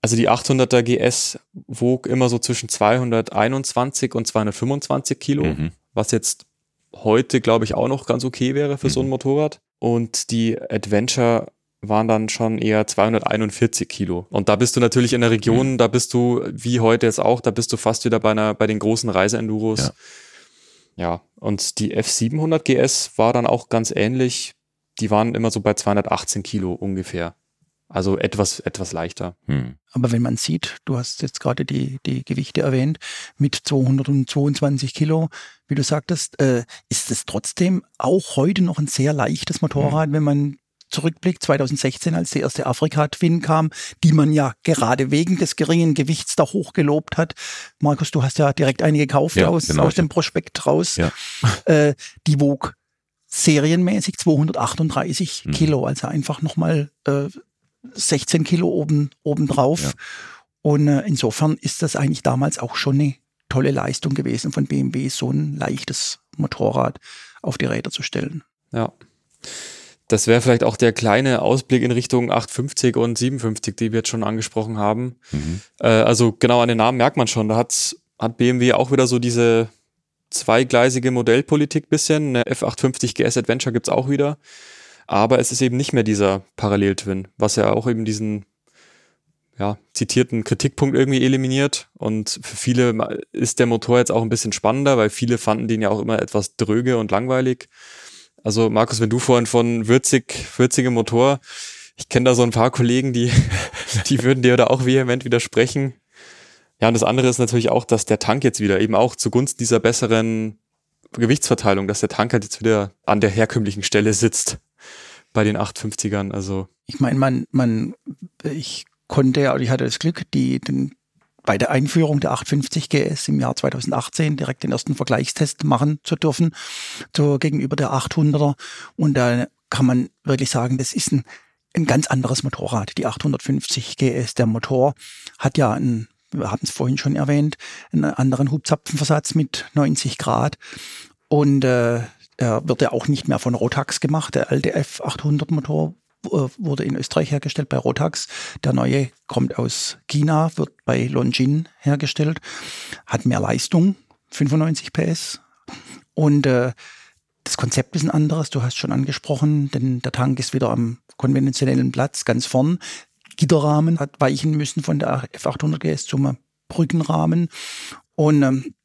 Also die 800er GS wog immer so zwischen 221 und 225 Kilo, mhm. was jetzt heute, glaube ich, auch noch ganz okay wäre für mhm. so ein mhm. Motorrad. Und die Adventure waren dann schon eher 241 Kilo. Und da bist du natürlich in der Region, mhm. da bist du, wie heute jetzt auch, da bist du fast wieder bei einer, bei den großen Reiseenduros. Ja. ja, und die F700 GS war dann auch ganz ähnlich. Die waren immer so bei 218 Kilo ungefähr. Also etwas, etwas leichter. Hm. Aber wenn man sieht, du hast jetzt gerade die, die Gewichte erwähnt, mit 222 Kilo, wie du sagtest, äh, ist es trotzdem auch heute noch ein sehr leichtes Motorrad, hm. wenn man zurückblickt, 2016, als die erste Afrika-Twin kam, die man ja gerade wegen des geringen Gewichts da hochgelobt hat. Markus, du hast ja direkt eine gekauft ja, aus, genau. aus dem Prospekt raus. Ja. *laughs* Äh, die wog serienmäßig 238 mhm. Kilo, also einfach nochmal äh, 16 Kilo oben, oben drauf. Ja. Und äh, insofern ist das eigentlich damals auch schon eine tolle Leistung gewesen von BMW, so ein leichtes Motorrad auf die Räder zu stellen. Ja. Das wäre vielleicht auch der kleine Ausblick in Richtung 850 und 57, die wir jetzt schon angesprochen haben. Mhm. Äh, also genau an den Namen merkt man schon, da hat, hat BMW auch wieder so diese zweigleisige Modellpolitik bisschen. Eine F850 GS Adventure gibt's auch wieder. Aber es ist eben nicht mehr dieser Parallel-Twin, was ja auch eben diesen ja, zitierten Kritikpunkt irgendwie eliminiert. Und für viele ist der Motor jetzt auch ein bisschen spannender, weil viele fanden den ja auch immer etwas dröge und langweilig. Also Markus, wenn du vorhin von würzig, würzigem Motor, ich kenne da so ein paar Kollegen, die, *laughs* die würden dir da auch vehement widersprechen. Ja, und das andere ist natürlich auch, dass der Tank jetzt wieder eben auch zugunsten dieser besseren Gewichtsverteilung, dass der Tank halt jetzt wieder an der herkömmlichen Stelle sitzt bei den 850ern. Also ich meine, man, man, ich konnte ja, ich hatte das Glück, die, den bei der Einführung der 850 GS im Jahr 2018 direkt den ersten Vergleichstest machen zu dürfen zu, gegenüber der 800er. Und da kann man wirklich sagen, das ist ein, ein ganz anderes Motorrad. Die 850 GS, der Motor hat ja einen, wir haben es vorhin schon erwähnt, einen anderen Hubzapfenversatz mit 90 Grad. Und äh, er wird ja auch nicht mehr von Rotax gemacht. Der alte F800 Motor äh, wurde in Österreich hergestellt bei Rotax. Der neue kommt aus China, wird bei Longin hergestellt, hat mehr Leistung, 95 PS. Und äh, das Konzept ist ein anderes, du hast schon angesprochen, denn der Tank ist wieder am konventionellen Platz ganz vorn. Gitterrahmen hat weichen müssen von der F800 GS zum Brückenrahmen. Und ähm,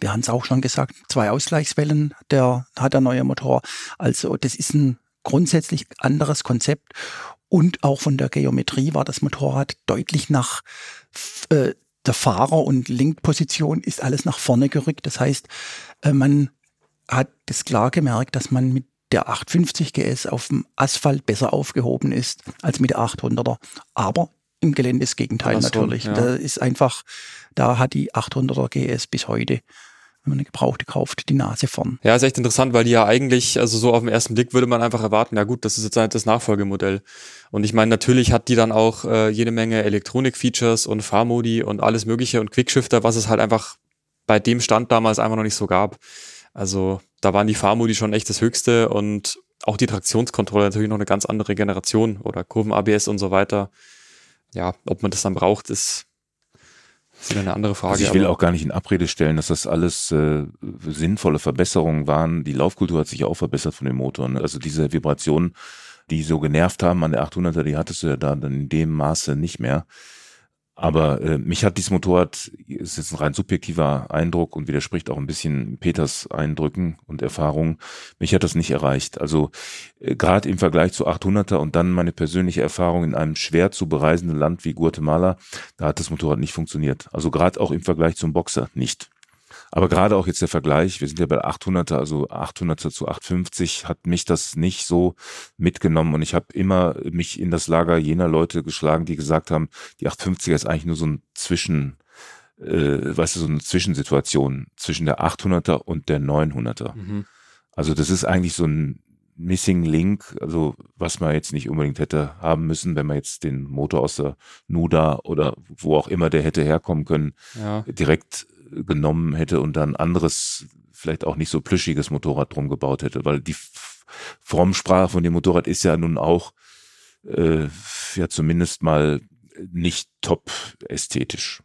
wir haben es auch schon gesagt, zwei Ausgleichswellen, der hat der neue Motor. Also das ist ein grundsätzlich anderes Konzept. Und auch von der Geometrie war das Motorrad deutlich nach äh, der Fahrer- und Lenkposition ist alles nach vorne gerückt. Das heißt, äh, man hat es klar gemerkt, dass man mit der 850 GS auf dem Asphalt besser aufgehoben ist als mit der 800er. Aber im Gelände das Gegenteil so, natürlich. Ja. Da ist einfach, da hat die 800er GS bis heute wenn man eine gebrauchte kauft, die Nase vorn. Ja, ist echt interessant, weil die ja eigentlich, also so auf den ersten Blick würde man einfach erwarten, ja gut, das ist jetzt halt das Nachfolgemodell. Und ich meine, natürlich hat die dann auch äh, jede Menge Elektronik-Features und Fahrmodi und alles mögliche und Quickshifter, was es halt einfach bei dem Stand damals einfach noch nicht so gab. Also da waren die Fahrmodi schon echt das Höchste und auch die Traktionskontrolle natürlich noch eine ganz andere Generation oder Kurven-ABS und so weiter. Ja, ob man das dann braucht, ist, ist wieder eine andere Frage. Also ich will auch gar nicht in Abrede stellen, dass das alles äh, sinnvolle Verbesserungen waren. Die Laufkultur hat sich auch verbessert von den Motoren. Also diese Vibrationen, die so genervt haben an der 800er, die hattest du ja da dann in dem Maße nicht mehr. Aber äh, mich hat dieses Motorrad, ist jetzt ein rein subjektiver Eindruck und widerspricht auch ein bisschen Peters Eindrücken und Erfahrungen, mich hat das nicht erreicht. Also äh, gerade im Vergleich zu 800er und dann meine persönliche Erfahrung in einem schwer zu bereisenden Land wie Guatemala, da hat das Motorrad nicht funktioniert. Also gerade auch im Vergleich zum Boxer nicht. Aber gerade auch jetzt der Vergleich, wir sind ja bei 800er, also 800er zu 850, hat mich das nicht so mitgenommen und ich habe immer mich in das Lager jener Leute geschlagen, die gesagt haben, die 850er ist eigentlich nur so ein Zwischen, äh, weißt du, so eine Zwischensituation zwischen der 800er und der 900er. Mhm. Also das ist eigentlich so ein Missing Link, also was man jetzt nicht unbedingt hätte haben müssen, wenn man jetzt den Motor aus der Nuda oder wo auch immer der hätte herkommen können, ja. direkt genommen hätte und dann anderes, vielleicht auch nicht so plüschiges Motorrad drum gebaut hätte, weil die Formsprache von dem Motorrad ist ja nun auch äh, ja zumindest mal nicht top ästhetisch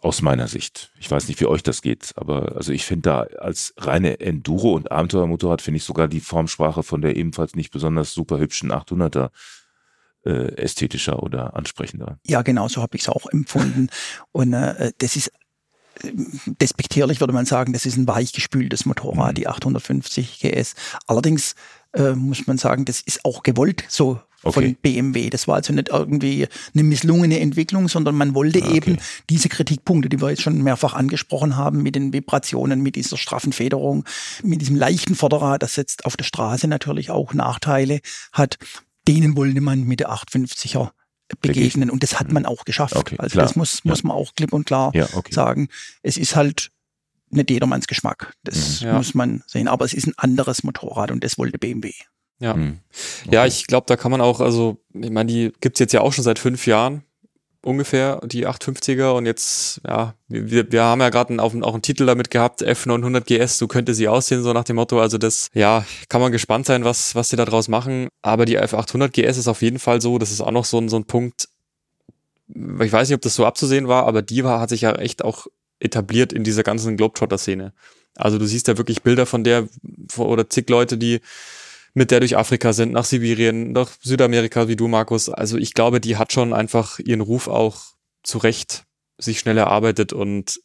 aus meiner Sicht. Ich weiß nicht, wie euch das geht, aber also ich finde da als reine Enduro- und Abenteuermotorrad finde ich sogar die Formsprache von der ebenfalls nicht besonders super hübschen 800er äh, ästhetischer oder ansprechender. Ja, genau so habe ich es auch empfunden. *laughs* Und äh, das ist despektierlich würde man sagen, das ist ein weichgespültes Motorrad, mhm. die 850 GS. Allerdings äh, muss man sagen, das ist auch gewollt so okay. von BMW. Das war also nicht irgendwie eine misslungene Entwicklung, sondern man wollte ah, okay. eben diese Kritikpunkte, die wir jetzt schon mehrfach angesprochen haben, mit den Vibrationen, mit dieser straffen Federung, mit diesem leichten Vorderrad, das jetzt auf der Straße natürlich auch Nachteile hat, denen wollte man mit der 850er begegnen. Und das hat man auch geschafft. Okay, also klar. das muss, muss ja. man auch klipp und klar ja, okay. sagen. Es ist halt nicht jedermanns Geschmack. Das mhm. ja. muss man sehen. Aber es ist ein anderes Motorrad und das wollte BMW. Ja, mhm. okay. ja, ich glaube, da kann man auch, also, ich meine, die gibt's jetzt ja auch schon seit fünf Jahren ungefähr, die 850er und jetzt, ja, wir, wir haben ja gerade auch einen Titel damit gehabt, F900 GS, so könnte sie aussehen, so nach dem Motto, also das, ja, kann man gespannt sein, was, was sie da draus machen, aber die F800 GS ist auf jeden Fall so, das ist auch noch so ein, so ein Punkt, ich weiß nicht, ob das so abzusehen war, aber die war, hat sich ja echt auch etabliert in dieser ganzen Globetrotter-Szene. Also du siehst ja wirklich Bilder von der, oder zig Leute, die mit der durch Afrika sind, nach Sibirien, nach Südamerika wie du, Markus. Also ich glaube, die hat schon einfach ihren Ruf auch zu Recht sich schnell erarbeitet und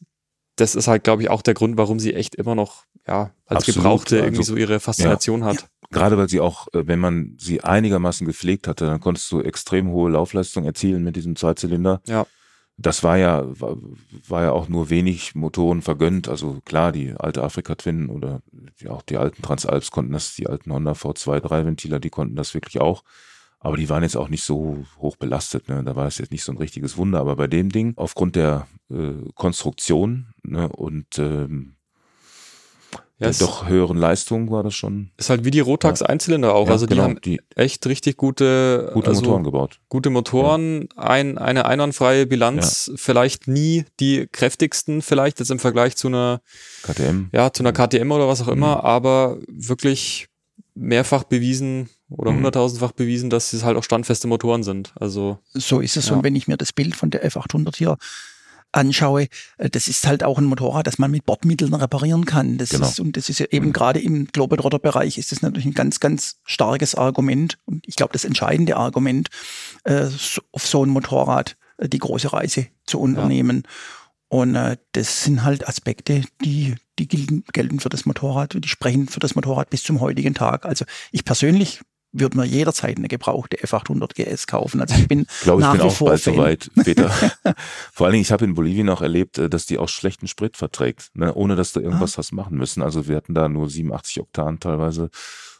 das ist halt, glaube ich, auch der Grund, warum sie echt immer noch, ja, als Absolut. Gebrauchte irgendwie also, so ihre Faszination ja, hat. Ja. Gerade weil sie auch, äh, wenn man sie einigermaßen gepflegt hatte, dann konntest du extrem hohe Laufleistung erzielen mit diesem Zweizylinder. Ja das war ja, war, war, ja auch nur wenig Motoren vergönnt. Also klar, die alte Afrika Twin oder die, auch die alten Transalps konnten das, die alten Honda V2 3 Ventiler, die konnten das wirklich auch. Aber die waren jetzt auch nicht so hoch belastet. Ne? Da war es jetzt nicht so ein richtiges Wunder. Aber bei dem Ding, aufgrund der äh, Konstruktion ne, und ähm, ja, doch höheren Leistungen war das schon. Ist halt wie die Rotax ja. Einzylinder auch. Ja, also die genau, haben die echt richtig gute, gute also Motoren gebaut. Gute Motoren, ja. ein, eine einwandfreie Bilanz, vielleicht nie die kräftigsten, vielleicht jetzt im Vergleich zu einer KTM. Ja, zu einer KTM oder was auch immer, mhm. aber wirklich mehrfach bewiesen oder mhm. hunderttausendfach bewiesen, dass es halt auch standfeste Motoren sind. Also so ist es. Und wenn ich mir das Bild von der F800 hier anschaue, äh, das ist halt auch ein Motorrad, das man mit Bordmitteln reparieren kann. Das Genau. ist, und das ist ja eben Mhm. gerade im Globetrotter-Bereich ist das natürlich ein ganz, ganz starkes Argument und ich glaube das entscheidende Argument, äh, auf so ein Motorrad äh, die große Reise zu unternehmen. Und äh, das sind halt Aspekte, die, die gelten, gelten für das Motorrad, die sprechen für das Motorrad bis zum heutigen Tag. Also ich persönlich würde mir jederzeit eine gebrauchte F800 GS kaufen. Also ich bin *laughs* glaube, ich nach bin wie auch vor bald Fan. soweit, Peter. *laughs* Vor allen Dingen, ich habe in Bolivien auch erlebt, äh, dass die auch schlechten Sprit verträgt, ne, ohne dass du irgendwas hast machen müssen. Also wir hatten da nur 87 Oktan teilweise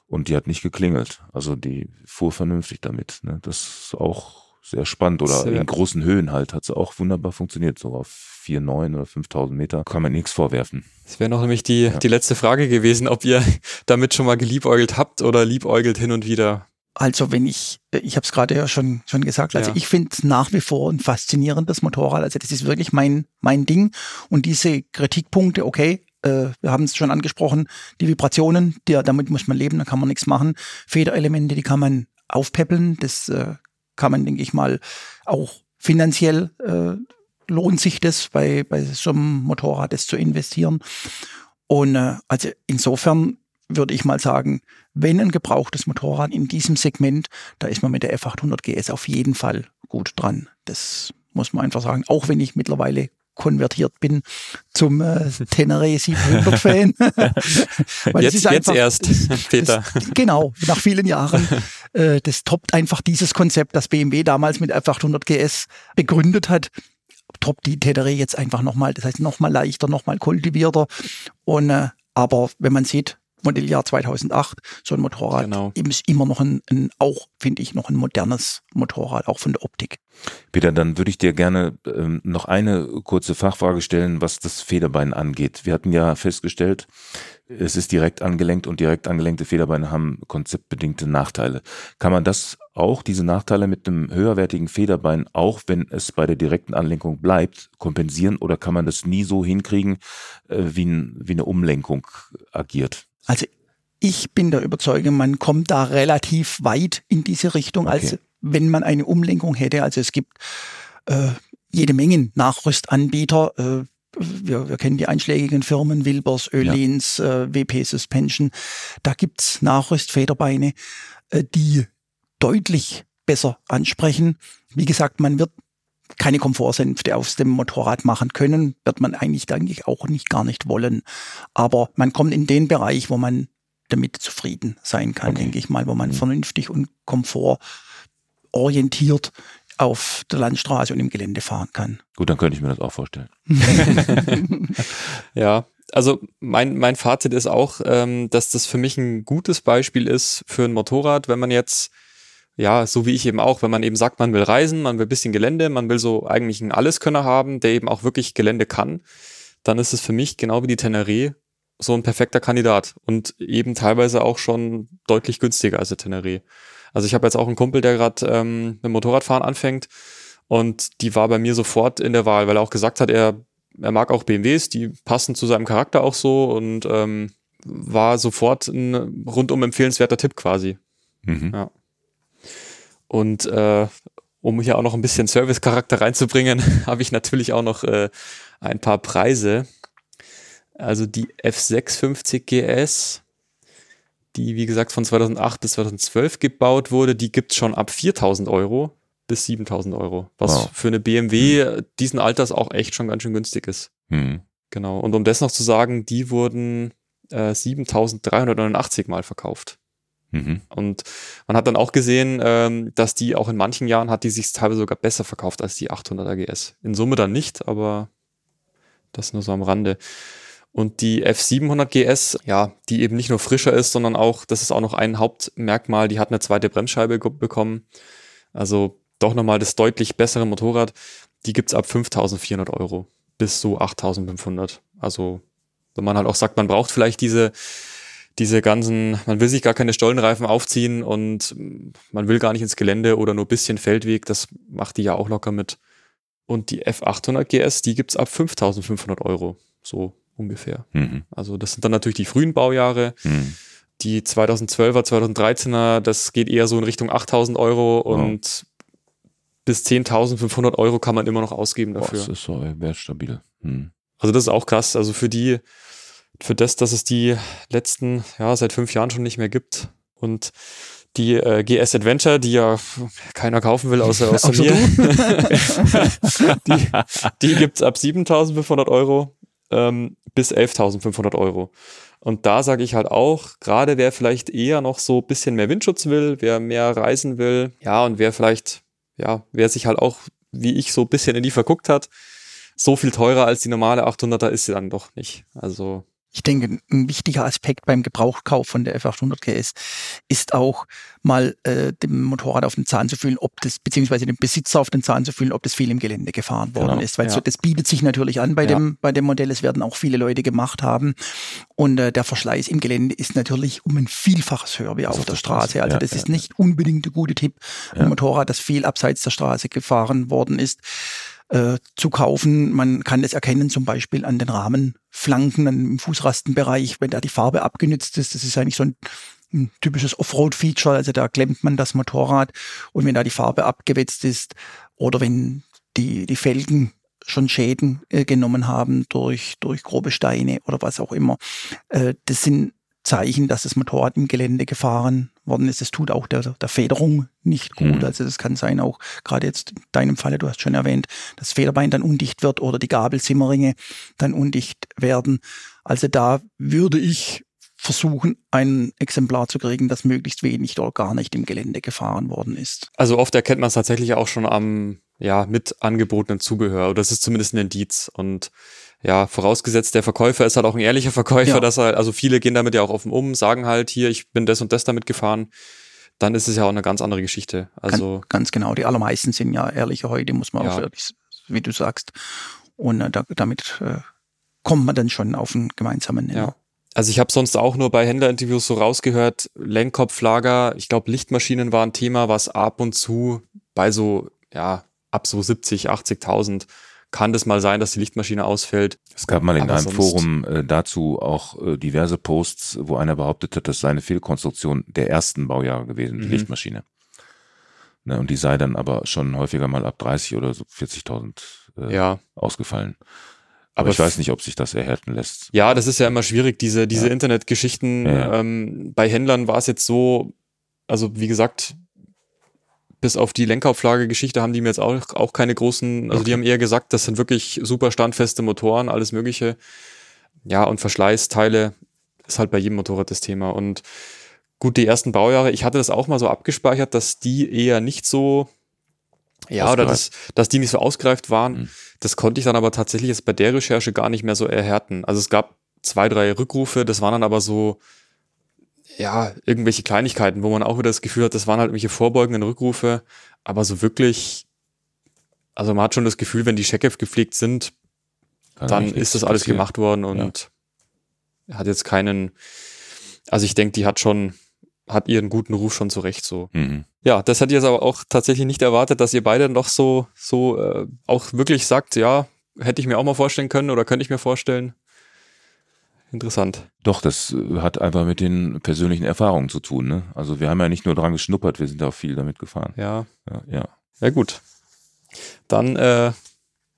und die hat nicht geklingelt. Also die fuhr vernünftig damit. Ne. Das ist auch sehr spannend. Oder Sehr. in großen Höhen halt hat sie auch wunderbar funktioniert. So auf 4.9 oder 5.000 Meter kann man nichts vorwerfen. Das wäre noch nämlich die, die letzte Frage gewesen, ob ihr *laughs* damit schon mal geliebäugelt habt oder liebäugelt hin und wieder. Also wenn ich, äh, ich habe es gerade ja schon, schon gesagt, also Ja. ich finde es nach wie vor ein faszinierendes Motorrad. Also das ist wirklich mein, mein Ding. Und diese Kritikpunkte, okay, äh, wir haben es schon angesprochen, die Vibrationen, die, damit muss man leben, da kann man nichts machen. Federelemente, die kann man aufpäppeln, das äh, kann man, denke ich mal, auch finanziell äh, lohnt sich das bei, bei so einem Motorrad das zu investieren. Und äh, also insofern würde ich mal sagen, wenn ein gebrauchtes Motorrad in diesem Segment, da ist man mit der F800 GS auf jeden Fall gut dran. Das muss man einfach sagen. Auch wenn ich mittlerweile konvertiert bin zum äh, Tenere 700 Fan. Weil Jetzt, jetzt erst, Peter. Das, genau, nach vielen Jahren. *laughs* Äh, das toppt einfach dieses Konzept, das BMW damals mit F800 GS begründet hat. Toppt die Tenere jetzt einfach nochmal, das heißt nochmal leichter, nochmal kultivierter. Und, äh, aber wenn man sieht, Modelljahr 2008, so ein Motorrad Genau. eben ist immer noch ein, ein auch, finde ich, noch ein modernes Motorrad, auch von der Optik. Peter, dann würde ich dir gerne ähm, noch eine kurze Fachfrage stellen, was das Federbein angeht. Wir hatten ja festgestellt, es ist direkt angelenkt und direkt angelenkte Federbeine haben konzeptbedingte Nachteile. Kann man das auch, diese Nachteile mit einem höherwertigen Federbein, auch wenn es bei der direkten Anlenkung bleibt, kompensieren oder kann man das nie so hinkriegen, äh, wie, ein, wie eine Umlenkung agiert? Also ich bin der Überzeugung, man kommt da relativ weit in diese Richtung, als Okay. wenn man eine Umlenkung hätte. Also es gibt äh, jede Menge Nachrüstanbieter. Äh, wir, wir kennen die einschlägigen Firmen, Wilbers, Öhlins, äh, WP Suspension. Da gibt's Nachrüstfederbeine, äh, die deutlich besser ansprechen. Wie gesagt, man wird keine Komfortsänfte aus dem Motorrad machen können, wird man eigentlich, denke ich, auch nicht gar nicht wollen. Aber man kommt in den Bereich, wo man damit zufrieden sein kann, Okay. denke ich mal, wo man Mhm. vernünftig und komfortorientiert auf der Landstraße und im Gelände fahren kann. Gut, dann könnte ich mir das auch vorstellen. *laughs* Ja, also mein, mein Fazit ist auch, ähm, dass das für mich ein gutes Beispiel ist für ein Motorrad, wenn man jetzt, ja, so wie ich eben auch, wenn man eben sagt, man will reisen, man will ein bisschen Gelände, man will so eigentlich einen Alleskönner haben, der eben auch wirklich Gelände kann, dann ist es für mich genau wie die Teneré so ein perfekter Kandidat und eben teilweise auch schon deutlich günstiger als der Teneré. Also ich habe jetzt auch einen Kumpel, der gerade ähm, mit dem Motorradfahren anfängt und die war bei mir sofort in der Wahl, weil er auch gesagt hat, er er mag auch BMWs, die passen zu seinem Charakter auch so und ähm, war sofort ein rundum empfehlenswerter Tipp quasi. Mhm. Ja. Und äh, um hier auch noch ein bisschen Service-Charakter reinzubringen, *laughs* habe ich natürlich auch noch äh, ein paar Preise. Also die F650 GS, die wie gesagt von 2008 bis 2012 gebaut wurde, die gibt's schon ab 4000 Euro bis 7000 Euro, was Wow. für eine BMW äh, diesen Alters auch echt schon ganz schön günstig ist. Mhm. Genau. Und um das noch zu sagen, die wurden äh, 7389 Mal verkauft. Mhm. Und man hat dann auch gesehen, ähm, dass die auch in manchen Jahren hat die sich teilweise sogar besser verkauft als die 800 AGS. In Summe dann nicht, aber das nur so am Rande. Und die F700 GS, ja, die eben nicht nur frischer ist, sondern auch, das ist auch noch ein Hauptmerkmal, die hat eine zweite Bremsscheibe bekommen. Also doch nochmal das deutlich bessere Motorrad. Die gibt's ab 5400 Euro bis so 8500. Also wenn man halt auch sagt, man braucht vielleicht diese, diese ganzen, man will sich gar keine Stollenreifen aufziehen und man will gar nicht ins Gelände oder nur bisschen Feldweg, das macht die ja auch locker mit. Und die F800 GS, die gibt's ab 5500 Euro, so ungefähr. Mhm. Also das sind dann natürlich die frühen Baujahre. Mhm. Die 2012er, 2013er, das geht eher so in Richtung 8000 Euro und bis 10.500 Euro kann man immer noch ausgeben dafür. das ist so wertstabil. Hm. Also das ist auch krass. Also für die, für das, dass es die letzten, ja, seit fünf Jahren schon nicht mehr gibt und die äh, GS Adventure, die ja keiner kaufen will, außer, außer mir, *laughs* die, die gibt's ab 7.500 Euro ähm, bis 11.500 Euro. Und da sage ich halt auch, gerade wer vielleicht eher noch so ein bisschen mehr Windschutz will, wer mehr reisen will, ja, und wer vielleicht, ja, wer sich halt auch, wie ich, so ein bisschen in die verguckt hat, so viel teurer als die normale 800er ist sie dann doch nicht. Also Ich denke, ein wichtiger Aspekt beim Gebrauchkauf von der F800 GS ist auch mal äh, dem Motorrad auf den Zahn zu fühlen, ob das, beziehungsweise dem Besitzer auf den Zahn zu fühlen, ob das viel im Gelände gefahren worden Genau, ist. Weil ja. so, das bietet sich natürlich an bei, Ja. dem, bei dem Modell. Es werden auch viele Leute gemacht haben. Und äh, der Verschleiß im Gelände ist natürlich um ein Vielfaches höher wie auf, auf der Straße. Straße. Also Ja, das ist nicht unbedingt der gute Tipp, ein Motorrad, das viel abseits der Straße gefahren worden ist äh, zu kaufen. Man kann das erkennen zum Beispiel an den Rahmenflanken, an dem Fußrastenbereich, wenn da die Farbe abgenützt ist. Das ist eigentlich so ein, ein typisches Offroad-Feature. Also da klemmt man das Motorrad und wenn da die Farbe abgewetzt ist oder wenn die, die Felgen schon Schäden äh, genommen haben durch, durch grobe Steine oder was auch immer. Äh, das sind Zeichen, dass das Motorrad im Gelände gefahren worden ist. Es tut auch der, der Federung nicht gut. Mhm. Also das kann sein, auch gerade jetzt in deinem Falle, du hast schon erwähnt, das Federbein dann undicht wird oder die Gabelsimmerringe dann undicht werden. Also da würde ich versuchen, ein Exemplar zu kriegen, das möglichst wenig oder gar nicht im Gelände gefahren worden ist. Also oft erkennt man es tatsächlich auch schon am, ja, mit angebotenen Zubehör. Oder das ist zumindest ein Indiz. Und ja, vorausgesetzt, der Verkäufer ist halt auch ein ehrlicher Verkäufer, Ja. dass er, also viele gehen damit ja auch offen um, sagen halt, hier, ich bin das und das damit gefahren. Dann ist es ja auch eine ganz andere Geschichte. Also, Ganz, ganz genau. Die allermeisten sind ja ehrliche heute, muss man Ja. auch wirklich, wie du sagst. Und äh, da, damit äh, kommt man dann schon auf einen gemeinsamen Nenner. ja. Also ich habe sonst auch nur bei Händlerinterviews so rausgehört, Lenkkopflager, ich glaube Lichtmaschinen war ein Thema, was ab und zu bei so, ja, ab so 70, 80.000 kann das mal sein, dass die Lichtmaschine ausfällt. Es gab mal in Aber einem Forum äh, dazu auch äh, diverse Posts, wo einer behauptet hat, das sei eine Fehlkonstruktion der ersten Baujahre gewesen, die Mhm. Lichtmaschine. Ne, und die sei dann aber schon häufiger mal ab 30 oder so 40.000 äh, Ja. ausgefallen. Aber, Aber ich weiß nicht, ob sich das erhärten lässt. Ja, das ist ja immer schwierig, diese, diese Ja. Internetgeschichten. Ja. Ähm, bei Händlern war es jetzt so, also wie gesagt, bis auf die Lenkauflage-Geschichte haben die mir jetzt auch, auch keine großen, also die Okay. haben eher gesagt, das sind wirklich super standfeste Motoren, alles Mögliche. Ja, und Verschleißteile ist halt bei jedem Motorrad das Thema. Und gut, die ersten Baujahre, ich hatte das auch mal so abgespeichert, dass die eher nicht so, ja, oder dass, dass die nicht so ausgereift waren. Mhm. Das konnte ich dann aber tatsächlich jetzt bei der Recherche gar nicht mehr so erhärten. Also es gab zwei, drei Rückrufe, das waren dann aber so, ja, irgendwelche Kleinigkeiten, wo man auch wieder das Gefühl hat, das waren halt irgendwelche vorbeugenden Rückrufe, aber so wirklich, also man hat schon das Gefühl, wenn die Checkheft gepflegt sind, Kann dann ist das alles passieren. gemacht worden und hat jetzt keinen, also ich denke, die hat schon, hat ihren guten Ruf schon zurecht so. Mhm. Ja, das hätte ich jetzt aber auch tatsächlich nicht erwartet, dass ihr beide noch so, so äh, auch wirklich sagt, ja, hätte ich mir auch mal vorstellen können oder könnte ich mir vorstellen. Interessant. Doch, das äh, hat einfach mit den persönlichen Erfahrungen zu tun. Ne? Also wir haben ja nicht nur dran geschnuppert, wir sind auch viel damit gefahren. Ja, Ja, ja. ja gut. Dann äh,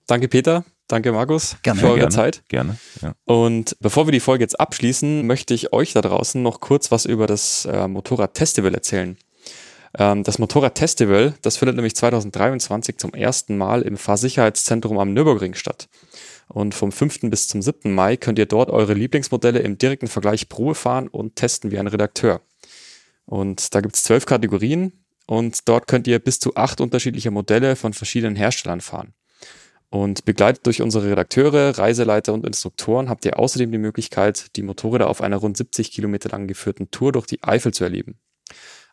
danke Peter, danke Markus Gerne. für eure Gerne. Zeit. Gerne. Ja. Und bevor wir die Folge jetzt abschließen, möchte ich euch da draußen noch kurz was über das äh, Motorrad-Festival erzählen. Ähm, das Motorrad-Festival, das findet nämlich 2023 zum ersten Mal im Fahrsicherheitszentrum am Nürburgring statt. Und vom 5. bis zum 7. Mai könnt ihr dort eure Lieblingsmodelle im direkten Vergleich Probe fahren und testen wie ein Redakteur. Und da gibt es zwölf Kategorien und dort könnt ihr bis zu acht unterschiedliche Modelle von verschiedenen Herstellern fahren. Und begleitet durch unsere Redakteure, Reiseleiter und Instruktoren habt ihr außerdem die Möglichkeit, die Motorräder auf einer rund 70 Kilometer lang geführten Tour durch die Eifel zu erleben.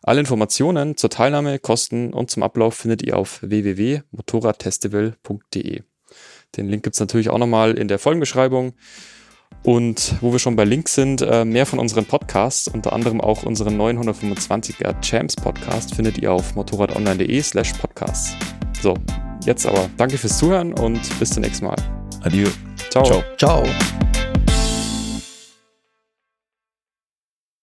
Alle Informationen zur Teilnahme, Kosten und zum Ablauf findet ihr auf www.motorradfestival.de. Den Link gibt's natürlich auch nochmal in der Folgenbeschreibung. Und wo wir schon bei Links sind, äh, mehr von unseren Podcasts, unter anderem auch unseren 925er Champs Podcast, findet ihr auf motorradonline.de slash podcasts. So, jetzt aber danke fürs Zuhören und bis zum nächsten Mal. Adieu. Ciao. Ciao. Ciao.